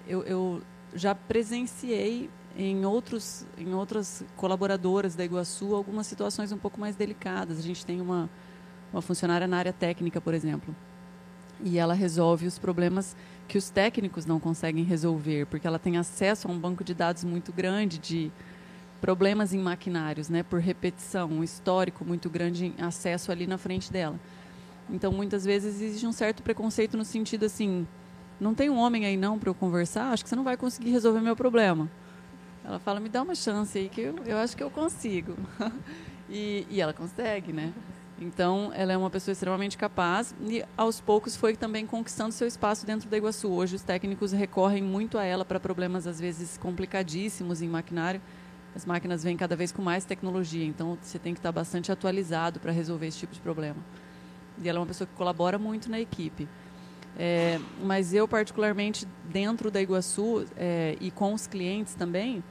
eu, eu já presenciei em outros em outras colaboradoras da Iguaçu algumas situações um pouco mais delicadas. A gente tem uma uma funcionária na área técnica, por exemplo, e ela resolve os problemas que os técnicos não conseguem resolver, porque ela tem acesso a um banco de dados muito grande de problemas em maquinários, né, por repetição, um histórico muito grande em acesso ali na frente dela. Então, muitas vezes existe um certo preconceito no sentido assim, não tem um homem aí não para eu conversar, acho que você não vai conseguir resolver meu problema. Ela fala, me dá uma chance aí que eu, eu acho que eu consigo. e, e ela consegue, né? Então, ela é uma pessoa extremamente capaz e, aos poucos, foi também conquistando seu espaço dentro da Iguaçu. Hoje, os técnicos recorrem muito a ela para problemas, às vezes, complicadíssimos em maquinário. As máquinas vêm cada vez com mais tecnologia, então você tem que estar bastante atualizado para resolver esse tipo de problema. E ela é uma pessoa que colabora muito na equipe. É, mas eu, particularmente, dentro da Iguaçu é, e com os clientes também,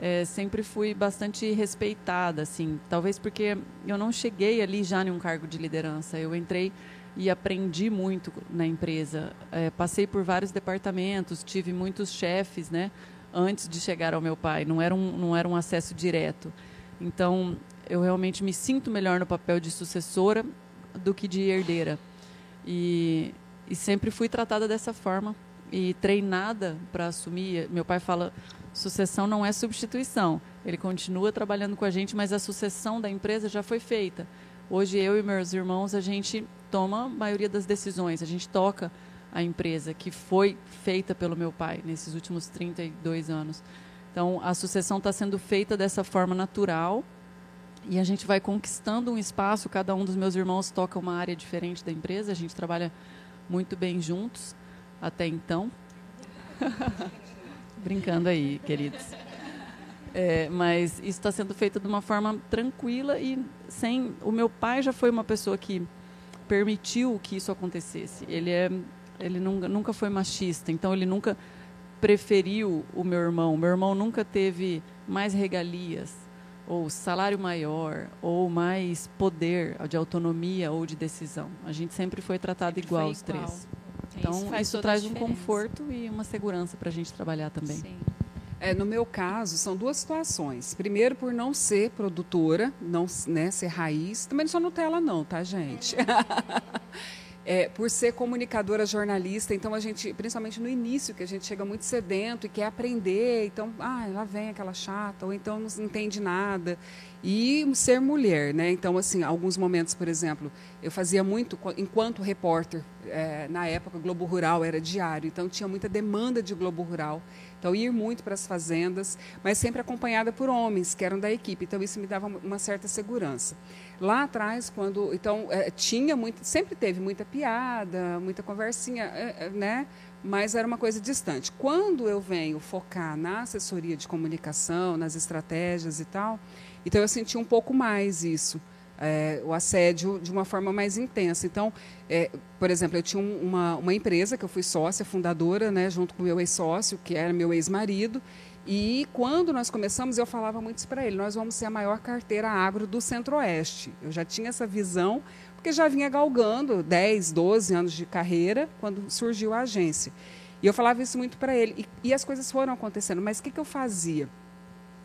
é, sempre fui bastante respeitada, assim. Talvez porque eu não cheguei ali já em um cargo de liderança. Eu entrei e aprendi muito na empresa. É, passei por vários departamentos, tive muitos chefes, né? Antes de chegar ao meu pai. Não era um, não era um acesso direto. Então, eu realmente me sinto melhor no papel de sucessora do que de herdeira. E, e sempre fui tratada dessa forma e treinada para assumir. Meu pai fala: sucessão não é substituição. Ele continua trabalhando com a gente, mas a sucessão da empresa já foi feita. Hoje eu e meus irmãos a gente toma a maioria das decisões, a gente toca a empresa que foi feita pelo meu pai nesses últimos 32 anos. Então a sucessão está sendo feita dessa forma natural e a gente vai conquistando um espaço. Cada um dos meus irmãos toca uma área diferente da empresa. A gente trabalha muito bem juntos até então. Brincando aí, queridos. É, mas isso está sendo feito de uma forma tranquila e sem. O meu pai já foi uma pessoa que permitiu que isso acontecesse. Ele é, ele nunca, nunca foi machista, então ele nunca preferiu o meu irmão. Meu irmão nunca teve mais regalias ou salário maior ou mais poder de autonomia ou de decisão. A gente sempre foi tratado igual foi os igual. três. Então isso, isso traz um conforto e uma segurança para a gente trabalhar também. Sim. É, no meu caso, são duas situações. Primeiro, por não ser produtora, não né, ser raiz. Também não sou Nutella, não, tá, gente? é, por ser comunicadora jornalista, então a gente, principalmente no início, que a gente chega muito sedento e quer aprender, então, ah, lá vem aquela chata, ou então não entende nada. E ser mulher, né? Então, assim, alguns momentos, por exemplo, eu fazia muito, enquanto repórter, é, na época, Globo Rural era diário, então tinha muita demanda de Globo Rural. Então, ir muito para as fazendas, mas sempre acompanhada por homens que eram da equipe. Então, isso me dava uma certa segurança. Lá atrás, quando. Então, é, tinha muito. Sempre teve muita piada, muita conversinha, é, é, né? Mas era uma coisa distante. Quando eu venho focar na assessoria de comunicação, nas estratégias e tal, então eu senti um pouco mais isso é, o assédio de uma forma mais intensa. Então, é, por exemplo, eu tinha uma, uma empresa que eu fui sócia, fundadora, né, junto com meu ex-sócio, que era meu ex-marido, e quando nós começamos, eu falava muito isso para ele: nós vamos ser a maior carteira agro do Centro-Oeste. Eu já tinha essa visão, porque já vinha galgando 10, 12 anos de carreira quando surgiu a agência. E eu falava isso muito para ele. E, e, as coisas foram acontecendo. Mas o que, que eu fazia?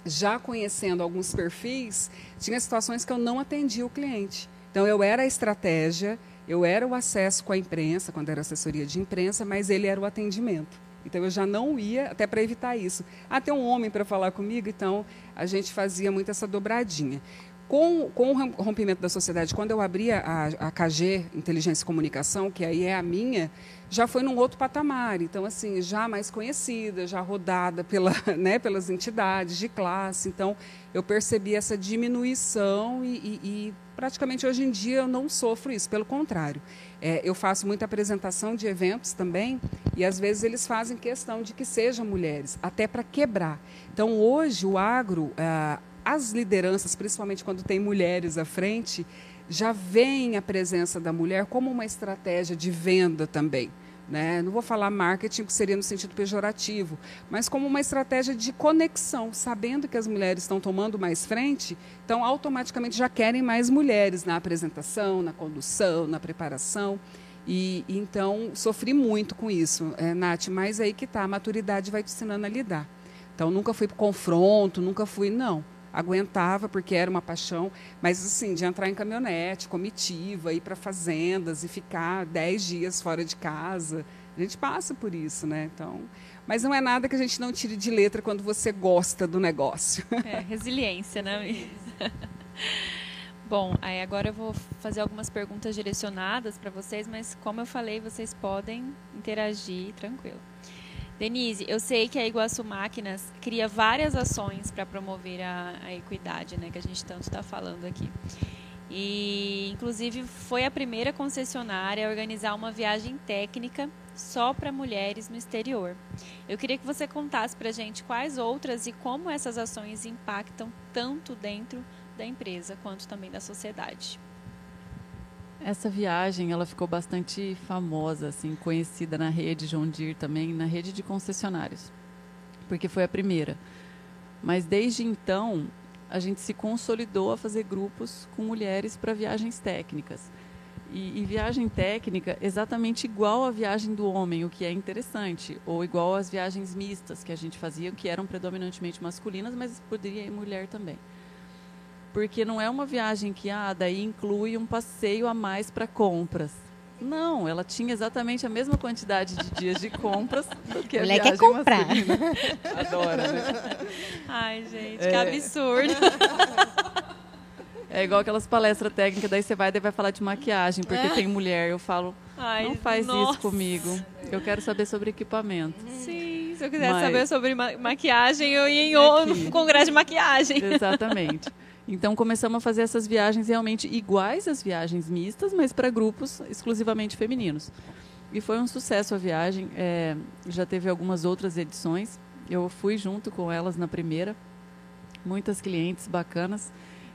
já conhecendo alguns perfis, tinha situações que eu não atendia o cliente. Então, eu era a estratégia, eu era o acesso com a imprensa, quando era assessoria de imprensa, mas ele era o atendimento. Então, eu já não ia, até para evitar isso. Ah, tem um homem para falar comigo, então a gente fazia muito essa dobradinha. Com, com o rompimento da sociedade, quando eu abri a, a KG, Inteligência e Comunicação, que aí é a minha, já foi num outro patamar. Então, assim, já mais conhecida, já rodada pela, né, pelas entidades de classe. Então, eu percebi essa diminuição e, e, e praticamente hoje em dia eu não sofro isso, pelo contrário. É, eu faço muita apresentação de eventos também e às vezes eles fazem questão de que sejam mulheres, até para quebrar. Então, hoje, o agro, ah, as lideranças, principalmente quando tem mulheres à frente, já veem a presença da mulher como uma estratégia de venda também. Né? Não vou falar marketing, que seria no sentido pejorativo, mas como uma estratégia de conexão, sabendo que as mulheres estão tomando mais frente, então automaticamente já querem mais mulheres na apresentação, na condução, na preparação. E, então sofri muito com isso, é, Nath, mas aí que está, a maturidade vai te ensinando a lidar. Então nunca fui para confronto, nunca fui, não aguentava porque era uma paixão, mas assim, de entrar em caminhonete, comitiva, ir para fazendas e ficar dez dias fora de casa. A gente passa por isso, né? Então, mas não é nada que a gente não tire de letra quando você gosta do negócio. É, resiliência, né? Bom, aí agora eu vou fazer algumas perguntas direcionadas para vocês, mas como eu falei, vocês podem interagir tranquilo. Denise, eu sei que a Iguaçu Máquinas cria várias ações para promover a, a, equidade, né, que a gente tanto está falando aqui. E, inclusive, foi a primeira concessionária a organizar uma viagem técnica só para mulheres no exterior. Eu queria que você contasse para a gente quais outras e como essas ações impactam tanto dentro da empresa quanto também da sociedade. Essa viagem ela ficou bastante famosa, assim, conhecida na rede John Deere também, na rede de concessionários, porque foi a primeira. Mas desde então a gente se consolidou a fazer grupos com mulheres para viagens técnicas. E, e, viagem técnica exatamente igual à viagem do homem, o que é interessante, ou igual às viagens mistas que a gente fazia, que eram predominantemente masculinas, mas poderia ir mulher também porque não é uma viagem que ah, daí inclui um passeio a mais para compras. Não, ela tinha exatamente a mesma quantidade de dias de compras do que a Mulher viagem quer comprar. masculina. Adora, né? Ai, gente, É. que absurdo. É igual aquelas palestras técnicas, daí você vai e vai falar de maquiagem, porque tem mulher. Eu falo, Ai, não faz nossa. isso comigo. Eu quero saber sobre equipamento. Sim, se eu quiser Mas- saber sobre ma- maquiagem, eu ia em É no congresso de maquiagem. Exatamente. Então começamos a fazer essas viagens realmente iguais às viagens mistas, mas para grupos exclusivamente femininos. E foi um sucesso a viagem. é, já teve algumas outras edições. Eu fui junto com elas na primeira. Muitas clientes bacanas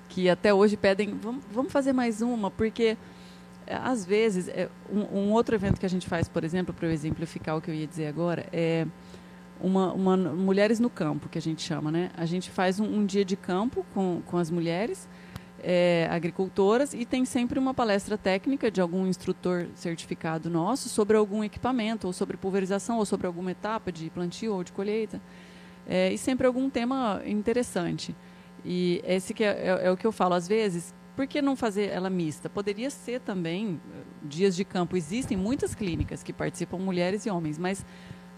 que até hoje pedem, vamos, fazer mais uma, porque é, às vezes é, um outro evento que a gente faz, por exemplo, para eu exemplificar o que eu ia dizer agora, é uma, uma mulheres no campo que a gente chama, né? A gente faz um, um dia de campo com, com as mulheres é, agricultoras e tem sempre uma palestra técnica de algum instrutor certificado nosso sobre algum equipamento ou sobre pulverização ou sobre alguma etapa de plantio ou de colheita é, e sempre algum tema interessante. E esse que é, é- é o que eu falo às vezes. Por que não fazer ela mista? Poderia ser também eh, dias de campo. Existem muitas clínicas que participam mulheres e homens, mas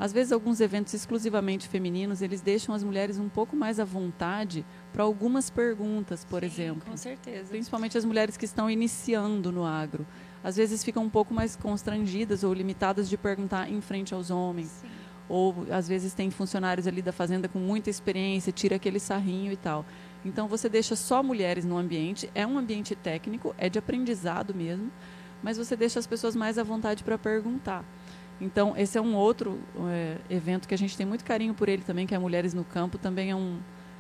às vezes alguns eventos exclusivamente femininos eles deixam as mulheres um pouco mais à vontade para algumas perguntas, por Sim, exemplo. Com certeza. Principalmente as mulheres que estão iniciando no agro. Às vezes ficam um pouco mais constrangidas ou limitadas de perguntar em frente aos homens Sim. ou às vezes tem funcionários ali da fazenda com muita experiência, tira aquele sarrinho e tal. Então você deixa só mulheres no ambiente, é um ambiente técnico, é de aprendizado mesmo, mas você deixa as pessoas mais à vontade para perguntar. Então esse é um outro é, evento que a gente tem muito carinho por ele também, que é Mulheres no Campo, também é um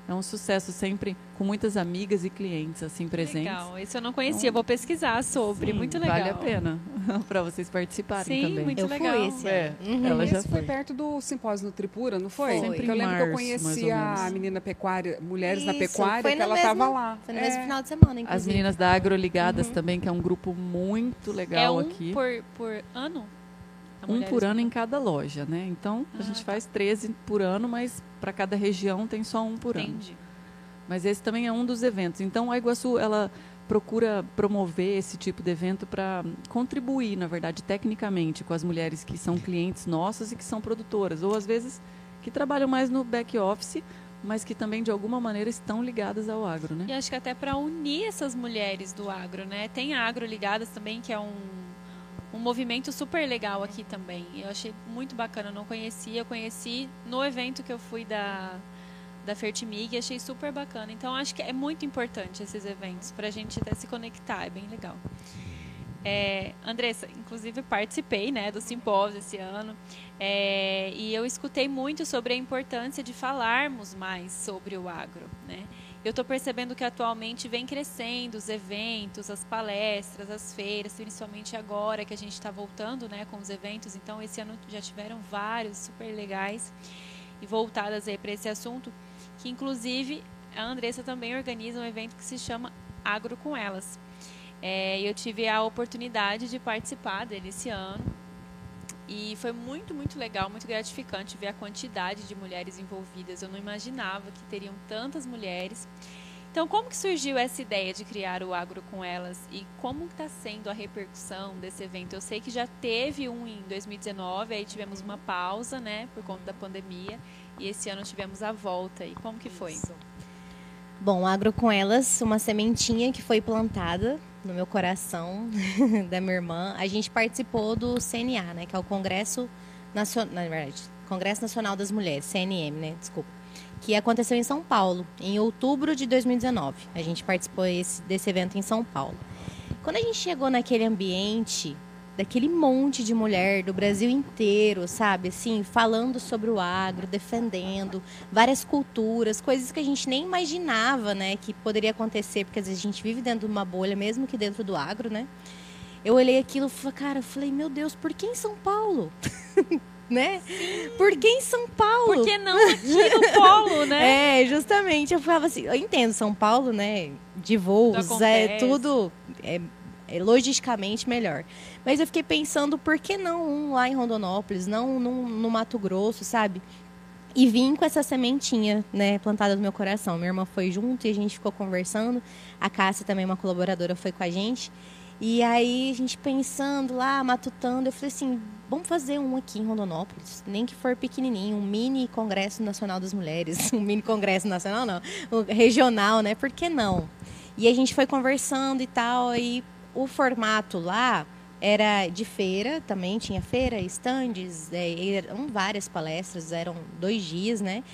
é um sucesso sempre com muitas amigas e clientes assim presentes. Legal, esse eu não conhecia, Então, vou pesquisar sobre, Sim, muito legal. Vale a pena para vocês participarem Sim, também. muito Eu legal. fui esse É, ano. ela já Esse foi foi. perto do simpósio no Tripura, não foi? Foi. Sempre eu em lembro que eu março, ou conhecia menos. a menina pecuária, Mulheres na Isso, Pecuária, foi que ela estava lá. Foi no É. mesmo final de semana, inclusive. As meninas da Agroligadas também, que é um grupo muito É legal um aqui. por, por ano? A um por no ano em cada loja, né? Então, a Ah, gente tá. faz 13 por ano, mas para cada região tem só um por ano. Entendi. Mas esse também é um dos eventos. Então, a Iguaçu, ela procura promover esse tipo de evento para contribuir, na verdade, tecnicamente com as mulheres que são clientes nossas e que são produtoras, ou às vezes que trabalham mais no back office, mas que também de alguma maneira estão ligadas ao agro, né? E acho que até para unir essas mulheres do agro, né? Tem a Agro Ligadas também, que é um, um movimento super legal aqui também. Eu achei muito bacana, eu não conhecia, eu conheci no evento que eu fui da, da Fertimig e achei super bacana. Então acho que é muito importante esses eventos para a gente até se conectar, é bem legal. É, Andressa, inclusive participei né, do simpósio esse ano é, e eu escutei muito sobre a importância de falarmos mais sobre o agro. Né? Eu estou percebendo que atualmente vem crescendo os eventos, as palestras, as feiras, principalmente agora que a gente está voltando né, com os eventos. Então, esse ano já tiveram vários super legais e voltadas para esse assunto, que inclusive a Andressa também organiza um evento que se chama Agro com Elas. É, eu tive a oportunidade de participar dele esse ano e foi muito, muito legal, muito gratificante ver a quantidade de mulheres envolvidas. Eu não imaginava que teriam tantas mulheres. Então, como que surgiu essa ideia de criar o Agro com Elas e como está sendo a repercussão desse evento? Eu sei que já teve um em 2019, aí tivemos uma pausa, né, por conta da pandemia, e esse ano tivemos a volta. E como que foi? Bom, Agro com Elas, uma sementinha que foi plantada no meu coração da minha irmã. A gente participou do CNA, né, que é o Congresso Nacional, na verdade, Congresso Nacional das Mulheres, CNM, né, desculpa, que aconteceu em São Paulo, em outubro de 2019. A gente participou esse, desse evento em São Paulo. Quando a gente chegou naquele ambiente, daquele monte de mulher do Brasil inteiro, sabe? Assim, falando sobre o agro, defendendo várias culturas, coisas que a gente nem imaginava, né, que poderia acontecer, porque às vezes a gente vive dentro de uma bolha, mesmo que dentro do agro, né? Eu olhei aquilo e falei, cara, eu falei, meu Deus, por que em São Paulo? né? Por que em São Paulo? Por que não aqui no polo, né? É, justamente. Eu falava assim, eu entendo, São Paulo, né? De voos, é tudo é, é logisticamente melhor. Mas eu fiquei pensando, por que não um lá em Rondonópolis, não no, Mato Grosso, sabe? E vim com essa sementinha, né, plantada no meu coração. Minha irmã foi junto e a gente ficou conversando. A Cássia, também uma colaboradora, foi com a gente. E aí a gente pensando lá, matutando, eu falei assim, vamos fazer um aqui em Rondonópolis, nem que for pequenininho, um mini congresso nacional das mulheres, um mini congresso nacional não, um regional, né? Por que não? E a gente foi conversando e tal, e o formato lá era de feira também, tinha feira, estandes, é, eram várias palestras, eram dois dias, né?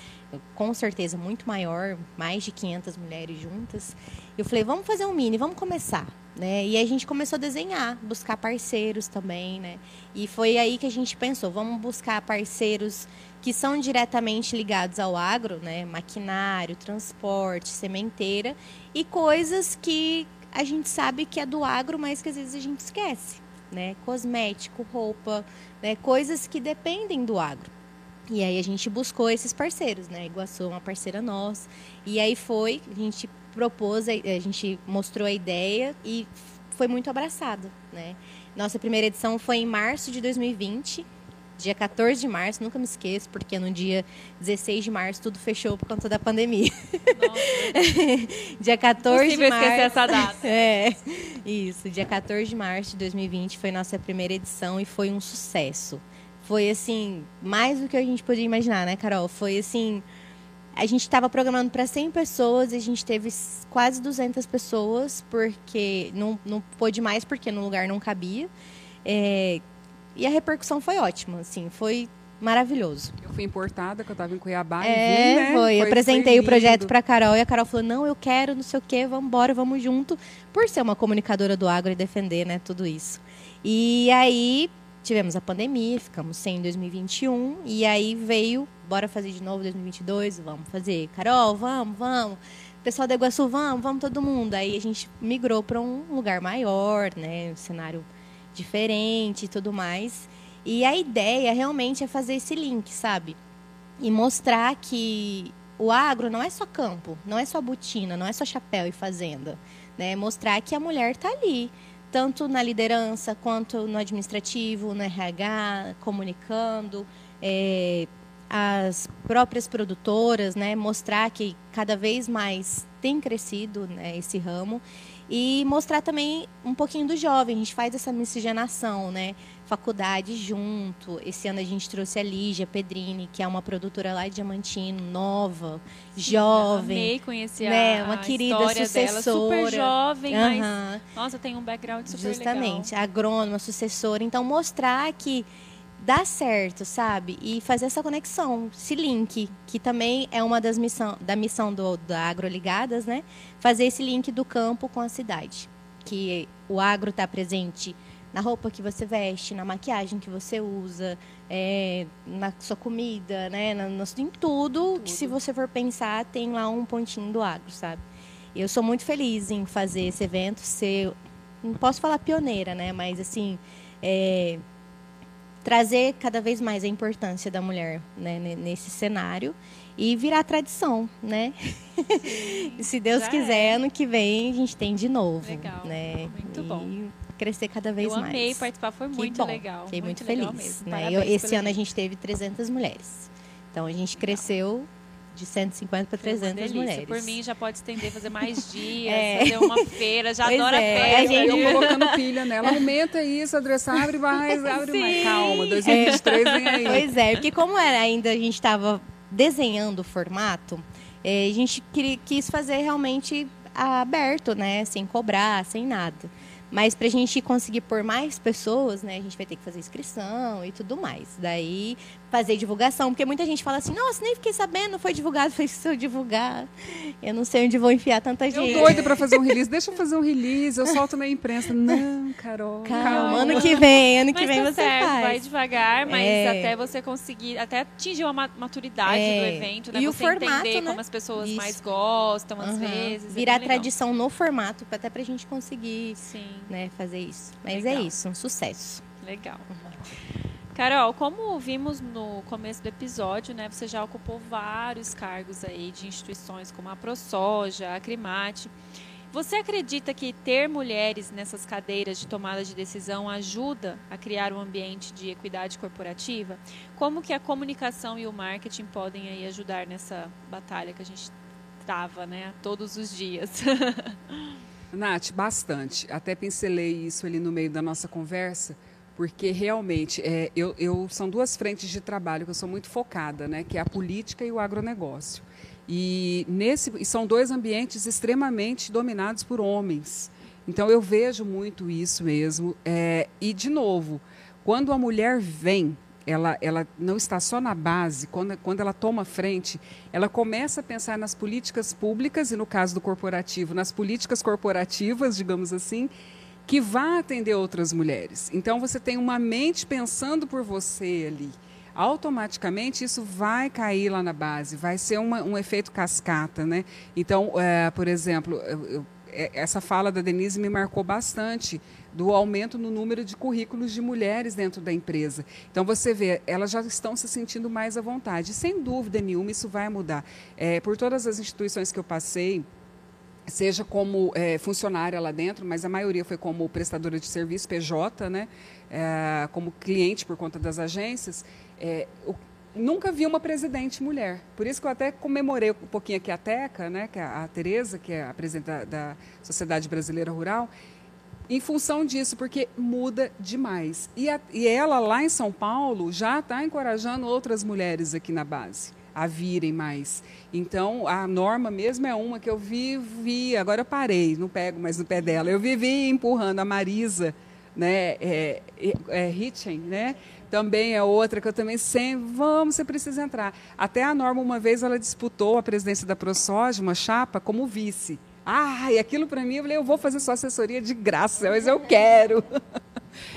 Com certeza muito maior, mais de 500 mulheres juntas. Eu falei, vamos fazer um mini, vamos começar. Né? E a gente começou a desenhar, buscar parceiros também, né? E foi aí que a gente pensou, vamos buscar parceiros que são diretamente ligados ao agro, né? Maquinário, transporte, sementeira e coisas que a gente sabe que é do agro, mas que às vezes a gente esquece, né? Cosmético, roupa, né? Coisas que dependem do agro. E aí a gente buscou esses parceiros, né? Iguaçu é uma parceira nossa. E aí foi, a gente propôs, a gente mostrou a ideia e foi muito abraçado, né? Nossa primeira edição foi em março de 2020, dia 14 de março, nunca me esqueço, porque no dia 16 de março tudo fechou por conta da pandemia. dia 14 Impossível de março. esquecer essa data. É, isso, dia 14 de março de 2020 foi nossa primeira edição e foi um sucesso. Foi assim, mais do que a gente podia imaginar, né, Carol? Foi assim, a gente estava programando para 100 pessoas e a gente teve quase 200 pessoas, porque não, não pôde mais, porque no lugar não cabia. É, e a repercussão foi ótima, assim, foi maravilhoso. Eu fui importada, que eu estava em Cuiabá é, e vim, né? Foi. foi eu apresentei foi o projeto para a Carol e a Carol falou, não, eu quero, não sei o quê, vamos embora, vamos junto, por ser uma comunicadora do agro e defender né, tudo isso. E aí tivemos a pandemia, ficamos sem em 2021, e aí veio bora fazer de novo 2022, vamos fazer. Carol, vamos, vamos. Pessoal da Iguaçu, vamos, vamos todo mundo. Aí a gente migrou para um lugar maior, né, um cenário diferente e tudo mais. E a ideia realmente é fazer esse link, sabe? E mostrar que o agro não é só campo, não é só botina, não é só chapéu e fazenda, né? Mostrar que a mulher está ali, tanto na liderança quanto no administrativo, no RH, comunicando, é, as próprias produtoras, né, mostrar que cada vez mais tem crescido né, esse ramo e mostrar também um pouquinho do jovem. A gente faz essa miscigenação, né? Faculdade junto. Esse ano a gente trouxe a Lígia Pedrini, que é uma produtora lá de Diamantino, nova, Sim, jovem. Amei conhecer né? uma a querida sucessora. Dela, super jovem, mas nossa, tem um background super Justamente, legal. agrônoma, sucessora. Então mostrar que dá certo, sabe? E fazer essa conexão, esse link, que também é uma das missão, da missão do, da Agroligadas, né? Fazer esse link do campo com a cidade. Que o agro está presente na roupa que você veste, na maquiagem que você usa, é, na sua comida, né? Na, no, em tudo, tudo que se você for pensar, tem lá um pontinho do agro, sabe? Eu sou muito feliz em fazer esse evento, ser, não posso falar pioneira, né? Mas assim, é, trazer cada vez mais a importância da mulher né, nesse cenário e virar tradição, né? Se Deus quiser, é. ano que vem a gente tem de novo. Legal. Né? Muito e bom. Crescer cada vez mais. Eu amei participar, foi muito legal. Fiquei muito, muito feliz. Né? Eu, esse ano a gente teve 300 mulheres. Então a gente cresceu de 150 para 300 mulheres. Por mim, já pode estender, fazer mais dias, é. fazer uma feira, já pois adoro é. feira. A gente... Eu colocando pilha nela, aumenta isso, adressa, abre mais, abre Sim. mais. Calma, 2023 é. vem aí. Pois é, porque como era, ainda a gente estava desenhando o formato, é, a gente queria, quis fazer realmente aberto, né, sem cobrar, sem nada. Mas para a gente conseguir por mais pessoas, né, a gente vai ter que fazer inscrição e tudo mais. Daí, fazer divulgação, porque muita gente fala assim, nossa, nem fiquei sabendo, foi divulgado, foi se eu divulgar, eu não sei onde vou enfiar tanta gente. Eu doido para fazer um release, deixa eu fazer um release, eu solto na imprensa. Não, Carol. Calma, calma. ano que vem, ano que mas vem tá você certo, faz. vai devagar, mas é. até você conseguir, até atingir uma maturidade é. do evento, né? E você o formato, entender né? como as pessoas Isso. mais gostam, às Uhum. vezes. é Virar legal. tradição no formato, até pra gente conseguir Sim, né, fazer isso. Mas Legal. é isso, um sucesso. legal. Carol, como vimos no começo do episódio, né, você já ocupou vários cargos aí de instituições como a ProSoja, a Crimate. Você acredita que ter mulheres nessas cadeiras de tomada de decisão ajuda a criar um ambiente de equidade corporativa? Como que a comunicação e o marketing podem aí ajudar nessa batalha que a gente trava, né, todos os dias? Nath, bastante. Até pincelei isso ali no meio da nossa conversa, porque realmente é, eu, eu- são duas frentes de trabalho que eu sou muito focada, né? Que é a política e o agronegócio. E, nesse, e são dois ambientes extremamente dominados por homens. Então eu vejo muito isso mesmo. É, e, de novo, quando a mulher vem, ela, ela não está só na base, quando, quando ela toma frente, ela começa a pensar nas políticas públicas, e no caso do corporativo, nas políticas corporativas, digamos assim, que vá atender outras mulheres. Então você tem uma mente pensando por você ali. Automaticamente isso vai cair lá na base, vai ser uma- um efeito cascata, né? Então, é, por exemplo, eu- é- essa fala da Denise me marcou bastante do aumento no número de currículos de mulheres dentro da empresa. Então você vê, elas já estão se sentindo mais à vontade. Sem dúvida nenhuma, isso vai mudar. É, por todas as instituições que eu passei, seja como eh, funcionária lá dentro, mas a maioria foi como prestadora de serviço, PJ, né? Eh, como cliente por conta das agências. o- nunca vi uma presidente mulher. Por isso que eu até comemorei um pouquinho aqui a Teca, né? que é a Tereza, que é a presidente da, da Sociedade Brasileira Rural, em função disso, porque muda demais. E, a- e ela lá em São Paulo já está encorajando outras mulheres aqui na base a virem mais. Então, a norma mesmo é uma que eu vi, vi agora eu parei, não pego mais no pé dela. Eu vivi empurrando a Marisa, né, é, é, é, né? Também é outra que eu também sempre, vamos, você precisa entrar. Até a Norma, uma vez, ela disputou a presidência da ProSoja, uma chapa, como vice. Ah, e aquilo para mim, eu falei, eu vou fazer sua assessoria de graça, mas eu quero.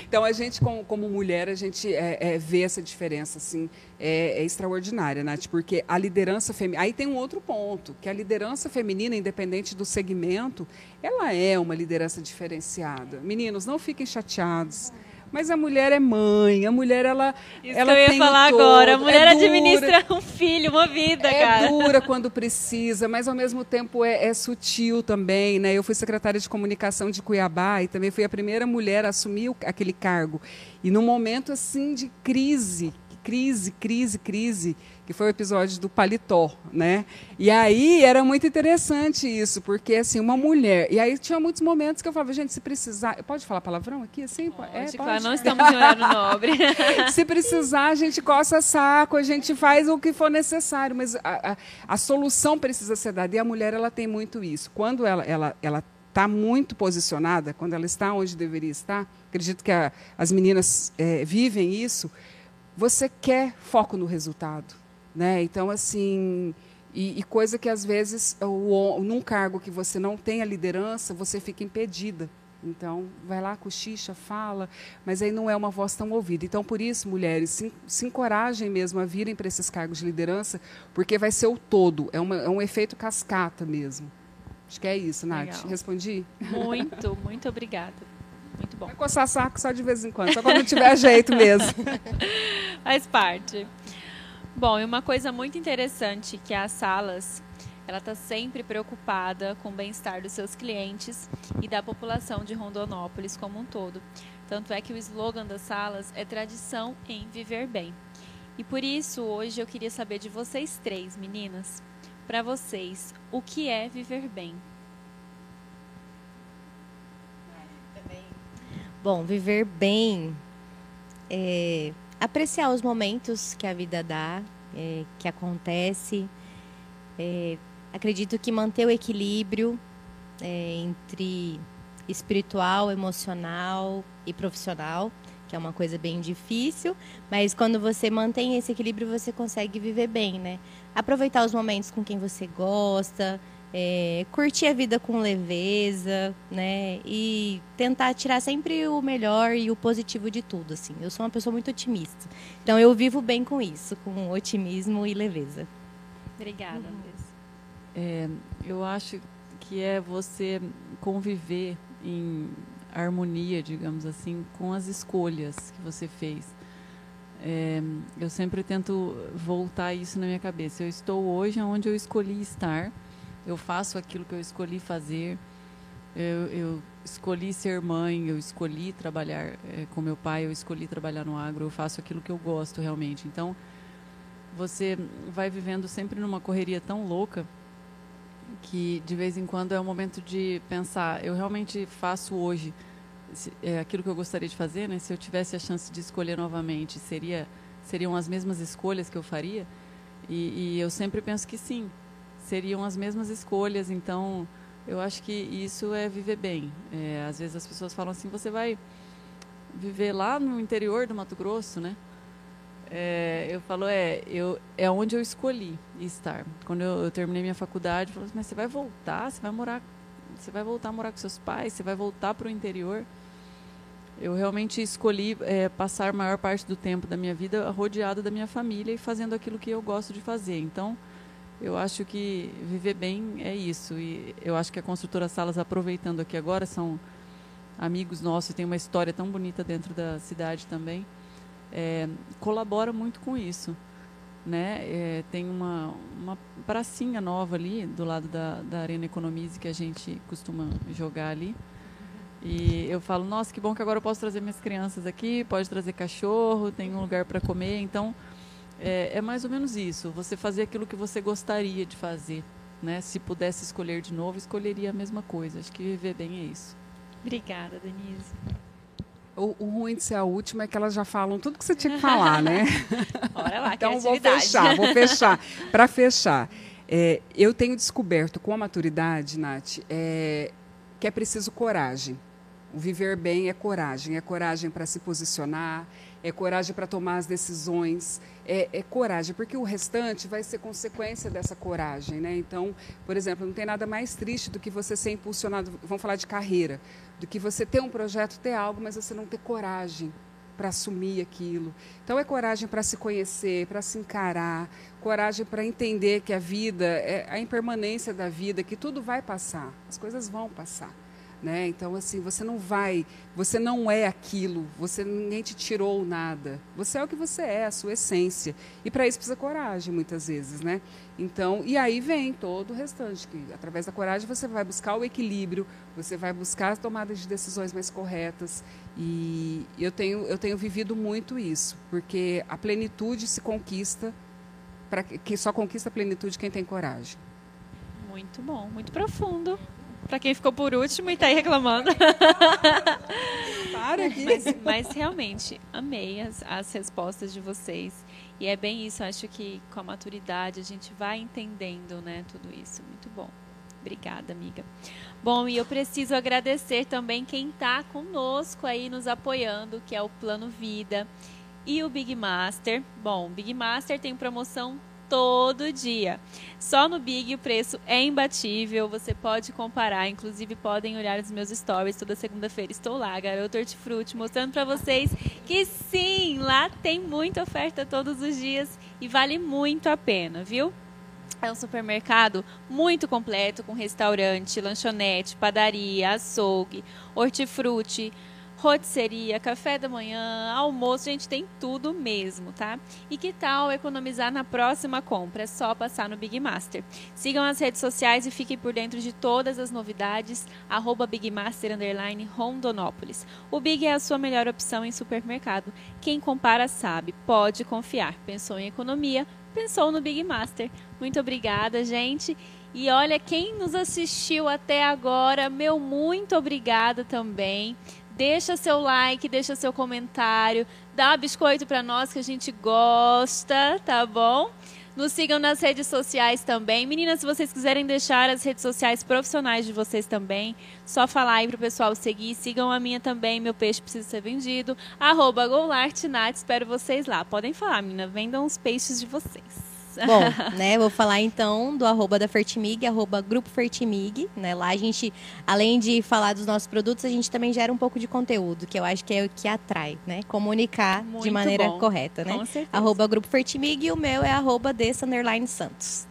Então, a gente, como, como mulher, a gente é, é, vê essa diferença, assim, é, é extraordinária, Nath, porque a liderança feminina... Aí tem um outro ponto, que a liderança feminina, independente do segmento, ela é uma liderança diferenciada. Meninos, não fiquem chateados. Mas a mulher é mãe, a mulher, ela Isso ela que eu ia falar todo, agora. A é mulher dura. administra um filho, uma vida, É cara. dura quando precisa, mas ao mesmo tempo é, é sutil também. Né? Eu fui secretária de comunicação de Cuiabá e também fui a primeira mulher a assumir aquele cargo. E num momento assim de crise, crise, crise, crise, que foi o episódio do paletó, né? E aí era muito interessante isso, porque assim, uma mulher. E aí tinha muitos momentos que eu falava, gente, se precisar. Pode falar palavrão aqui? Assim? Pode, É, claro, não estamos em horário nobre. se precisar, a gente coça saco, a gente faz o que for necessário, mas a, a, a solução precisa ser dada. E a mulher ela tem muito isso. Quando ela ela ela está muito posicionada, quando ela está onde deveria estar, acredito que a, as meninas eh, vivem isso. Você quer foco no resultado, né? Então assim e, e coisa que às vezes o, num cargo que você não tem a liderança, você fica impedida. Então, vai lá, cochicha, fala, mas aí não é uma voz tão ouvida. Então, por isso, mulheres, se, se encorajem mesmo a virem para esses cargos de liderança, porque vai ser o todo, é, uma- é um efeito cascata mesmo. Acho que é isso, Nath. Legal. Respondi? Muito, muito obrigada. Muito bom. Vai coçar saco só de vez em quando, só quando tiver jeito mesmo. Faz parte. Bom, e uma coisa muito interessante que a Salas, ela está sempre preocupada com o bem-estar dos seus clientes e da população de Rondonópolis como um todo. Tanto é que o slogan das Salas é tradição em viver bem. E por isso, hoje eu queria saber de vocês três, meninas, para vocês, o que é viver bem? Bom, viver bem é apreciar os momentos que a vida dá, é, que acontece. É, acredito que manter o equilíbrio é, entre espiritual, emocional e profissional, que é uma coisa bem difícil, mas quando você mantém esse equilíbrio, você consegue viver bem, né? Aproveitar os momentos com quem você gosta, é, curtir a vida com leveza, né? E tentar tirar sempre o melhor e o positivo de tudo, assim. Eu sou uma pessoa muito otimista. Então eu vivo bem com isso, com otimismo e leveza. Obrigada, uhum. É, eu acho que é você conviver em harmonia, digamos assim, com as escolhas que você fez. É, eu sempre tento voltar isso na minha cabeça. Eu estou hoje onde eu escolhi estar eu faço aquilo que eu escolhi fazer. Eu, eu escolhi ser mãe, eu escolhi trabalhar é, com meu pai, eu escolhi trabalhar no agro, eu faço aquilo que eu gosto realmente. Então, você vai vivendo sempre numa correria tão louca que de vez em quando é o momento de pensar, eu realmente faço hoje é, aquilo que eu gostaria de fazer, né? Se eu tivesse a chance de escolher novamente, seria seriam as mesmas escolhas que eu faria? E, e eu sempre penso que sim, seriam as mesmas escolhas. Então, eu acho que isso é viver bem. É, às vezes as pessoas falam assim: você vai viver lá no interior do Mato Grosso, né? É, eu falo, é, eu, é onde eu escolhi estar. Quando eu, eu terminei minha faculdade, eu falo assim, mas você vai voltar? Você vai morar? Você vai voltar a morar com seus pais? Você vai voltar para o interior? Eu realmente escolhi é, passar a maior parte do tempo da minha vida rodeada da minha família e fazendo aquilo que eu gosto de fazer. Então, eu acho que viver bem é isso. E eu acho que a construtora Salas, aproveitando aqui agora, são amigos nossos, tem uma história tão bonita dentro da cidade também. É, colabora muito com isso. Né? É, tem uma, uma pracinha nova ali do lado da, da Arena Economize que a gente costuma jogar ali. E eu falo, nossa, que bom que agora eu posso trazer minhas crianças aqui, pode trazer cachorro, tem um lugar para comer. Então, é, é, mais ou menos isso. Você fazer aquilo que você gostaria de fazer. Né? Se pudesse escolher de novo, escolheria a mesma coisa. Acho que viver bem é isso. Obrigada, Denise. O, o, ruim de ser a última é que elas já falam tudo que você tinha que falar, né? Bora lá, então vou fechar, vou fechar. Para fechar, é, eu tenho descoberto com a maturidade, Nath, é, que é preciso coragem. O viver bem é coragem, é coragem para se posicionar, é coragem para tomar as decisões, é, é, coragem, porque o restante vai ser consequência dessa coragem, né? Então, por exemplo, não tem nada mais triste do que você ser impulsionado, vamos falar de carreira, do que você ter um projeto, ter algo, mas você não ter coragem para assumir aquilo. Então, é coragem para se conhecer, para se encarar, coragem para entender que a vida, é a impermanência da vida, que tudo vai passar, as coisas vão passar. Né? Então, assim, você não vai, você não é aquilo, você ninguém te tirou nada. Você é o que você é, a sua essência. E para isso precisa coragem, muitas vezes, né? Então, e aí vem todo o restante, que através da coragem você vai buscar o equilíbrio, você vai buscar as tomadas de decisões mais corretas. E eu tenho, eu tenho vivido muito isso, porque a plenitude se conquista, para que só conquista a plenitude quem tem coragem. Muito bom, muito profundo para quem ficou por último e está aí reclamando. Para aqui. Mas, mas, realmente, amei as, as respostas de vocês. E é bem isso, acho que com a maturidade a gente vai entendendo né, tudo isso. Muito bom. Obrigada, amiga. Bom, e eu preciso agradecer também quem está conosco aí nos apoiando, que é o Plano Vida e o Big Master. Bom, o Big Master tem promoção todo dia. Só no Big o preço é imbatível, você pode comparar, inclusive podem olhar os meus stories toda segunda-feira. Estou lá, garoto hortifruti, mostrando para vocês que sim, lá tem muita oferta todos os dias e vale muito a pena, viu? É um supermercado muito completo, com restaurante, lanchonete, padaria, açougue, hortifruti, rotisseria, café da manhã, almoço, gente tem tudo mesmo, tá? E que tal economizar na próxima compra? É só passar no Big Master. Sigam as redes sociais e fiquem por dentro de todas as novidades, arroba Big Master, underline, Rondonópolis. O Big é a sua melhor opção em supermercado. Quem compara sabe, pode confiar. Pensou em economia? Pensou no Big Master. Muito obrigada, gente. E olha, quem nos assistiu até agora, meu muito obrigada também. Deixa seu like, deixa seu comentário, dá biscoito para nós que a gente gosta, tá bom? Nos sigam nas redes sociais também. Meninas, se vocês quiserem deixar as redes sociais profissionais de vocês também, só falar aí pro pessoal seguir. Sigam a minha também, meu peixe precisa ser vendido. Arroba Golartnat, espero vocês lá. Podem falar, menina, vendam os peixes de vocês. Bom, né, vou falar então do arroba da Fertimig, arroba Grupo Fertimig, né, lá a gente, além de falar dos nossos produtos, a gente também gera um pouco de conteúdo, que eu acho que é o que atrai, né, comunicar Muito de maneira bom. correta, né. Com certeza. Arroba Grupo Fertimig e o meu é arroba Dessa Underline Santos.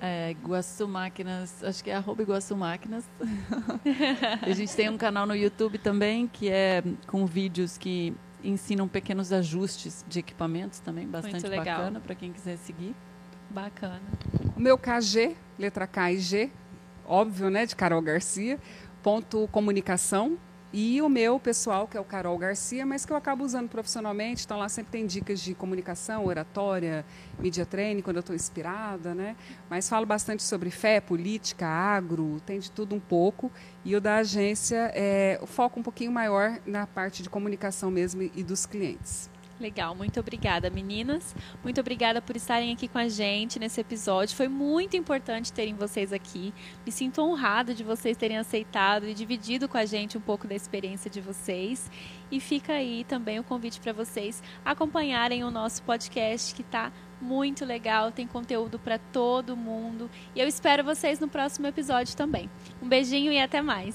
É, Iguaçu Máquinas, acho que é arroba Iguaçu Máquinas. a gente tem um canal no YouTube também, que é com vídeos que ensinam pequenos ajustes de equipamentos também, bastante legal. bacana para quem quiser seguir. Bacana. O meu KG, letra K e G, óbvio, né, de Carol Garcia, ponto comunicação. E o meu pessoal, que é o Carol Garcia, mas que eu acabo usando profissionalmente. Então lá sempre tem dicas de comunicação, oratória, media training, quando eu estou inspirada, né? Mas falo bastante sobre fé, política, agro, tem de tudo um pouco. E o da agência é o foco um pouquinho maior na parte de comunicação mesmo e dos clientes. Legal, muito obrigada, meninas. Muito obrigada por estarem aqui com a gente nesse episódio. Foi muito importante terem vocês aqui. Me sinto honrada de vocês terem aceitado e dividido com a gente um pouco da experiência de vocês. E fica aí também o convite para vocês acompanharem o nosso podcast, que está muito legal, tem conteúdo para todo mundo. E eu espero vocês no próximo episódio também. Um beijinho e até mais.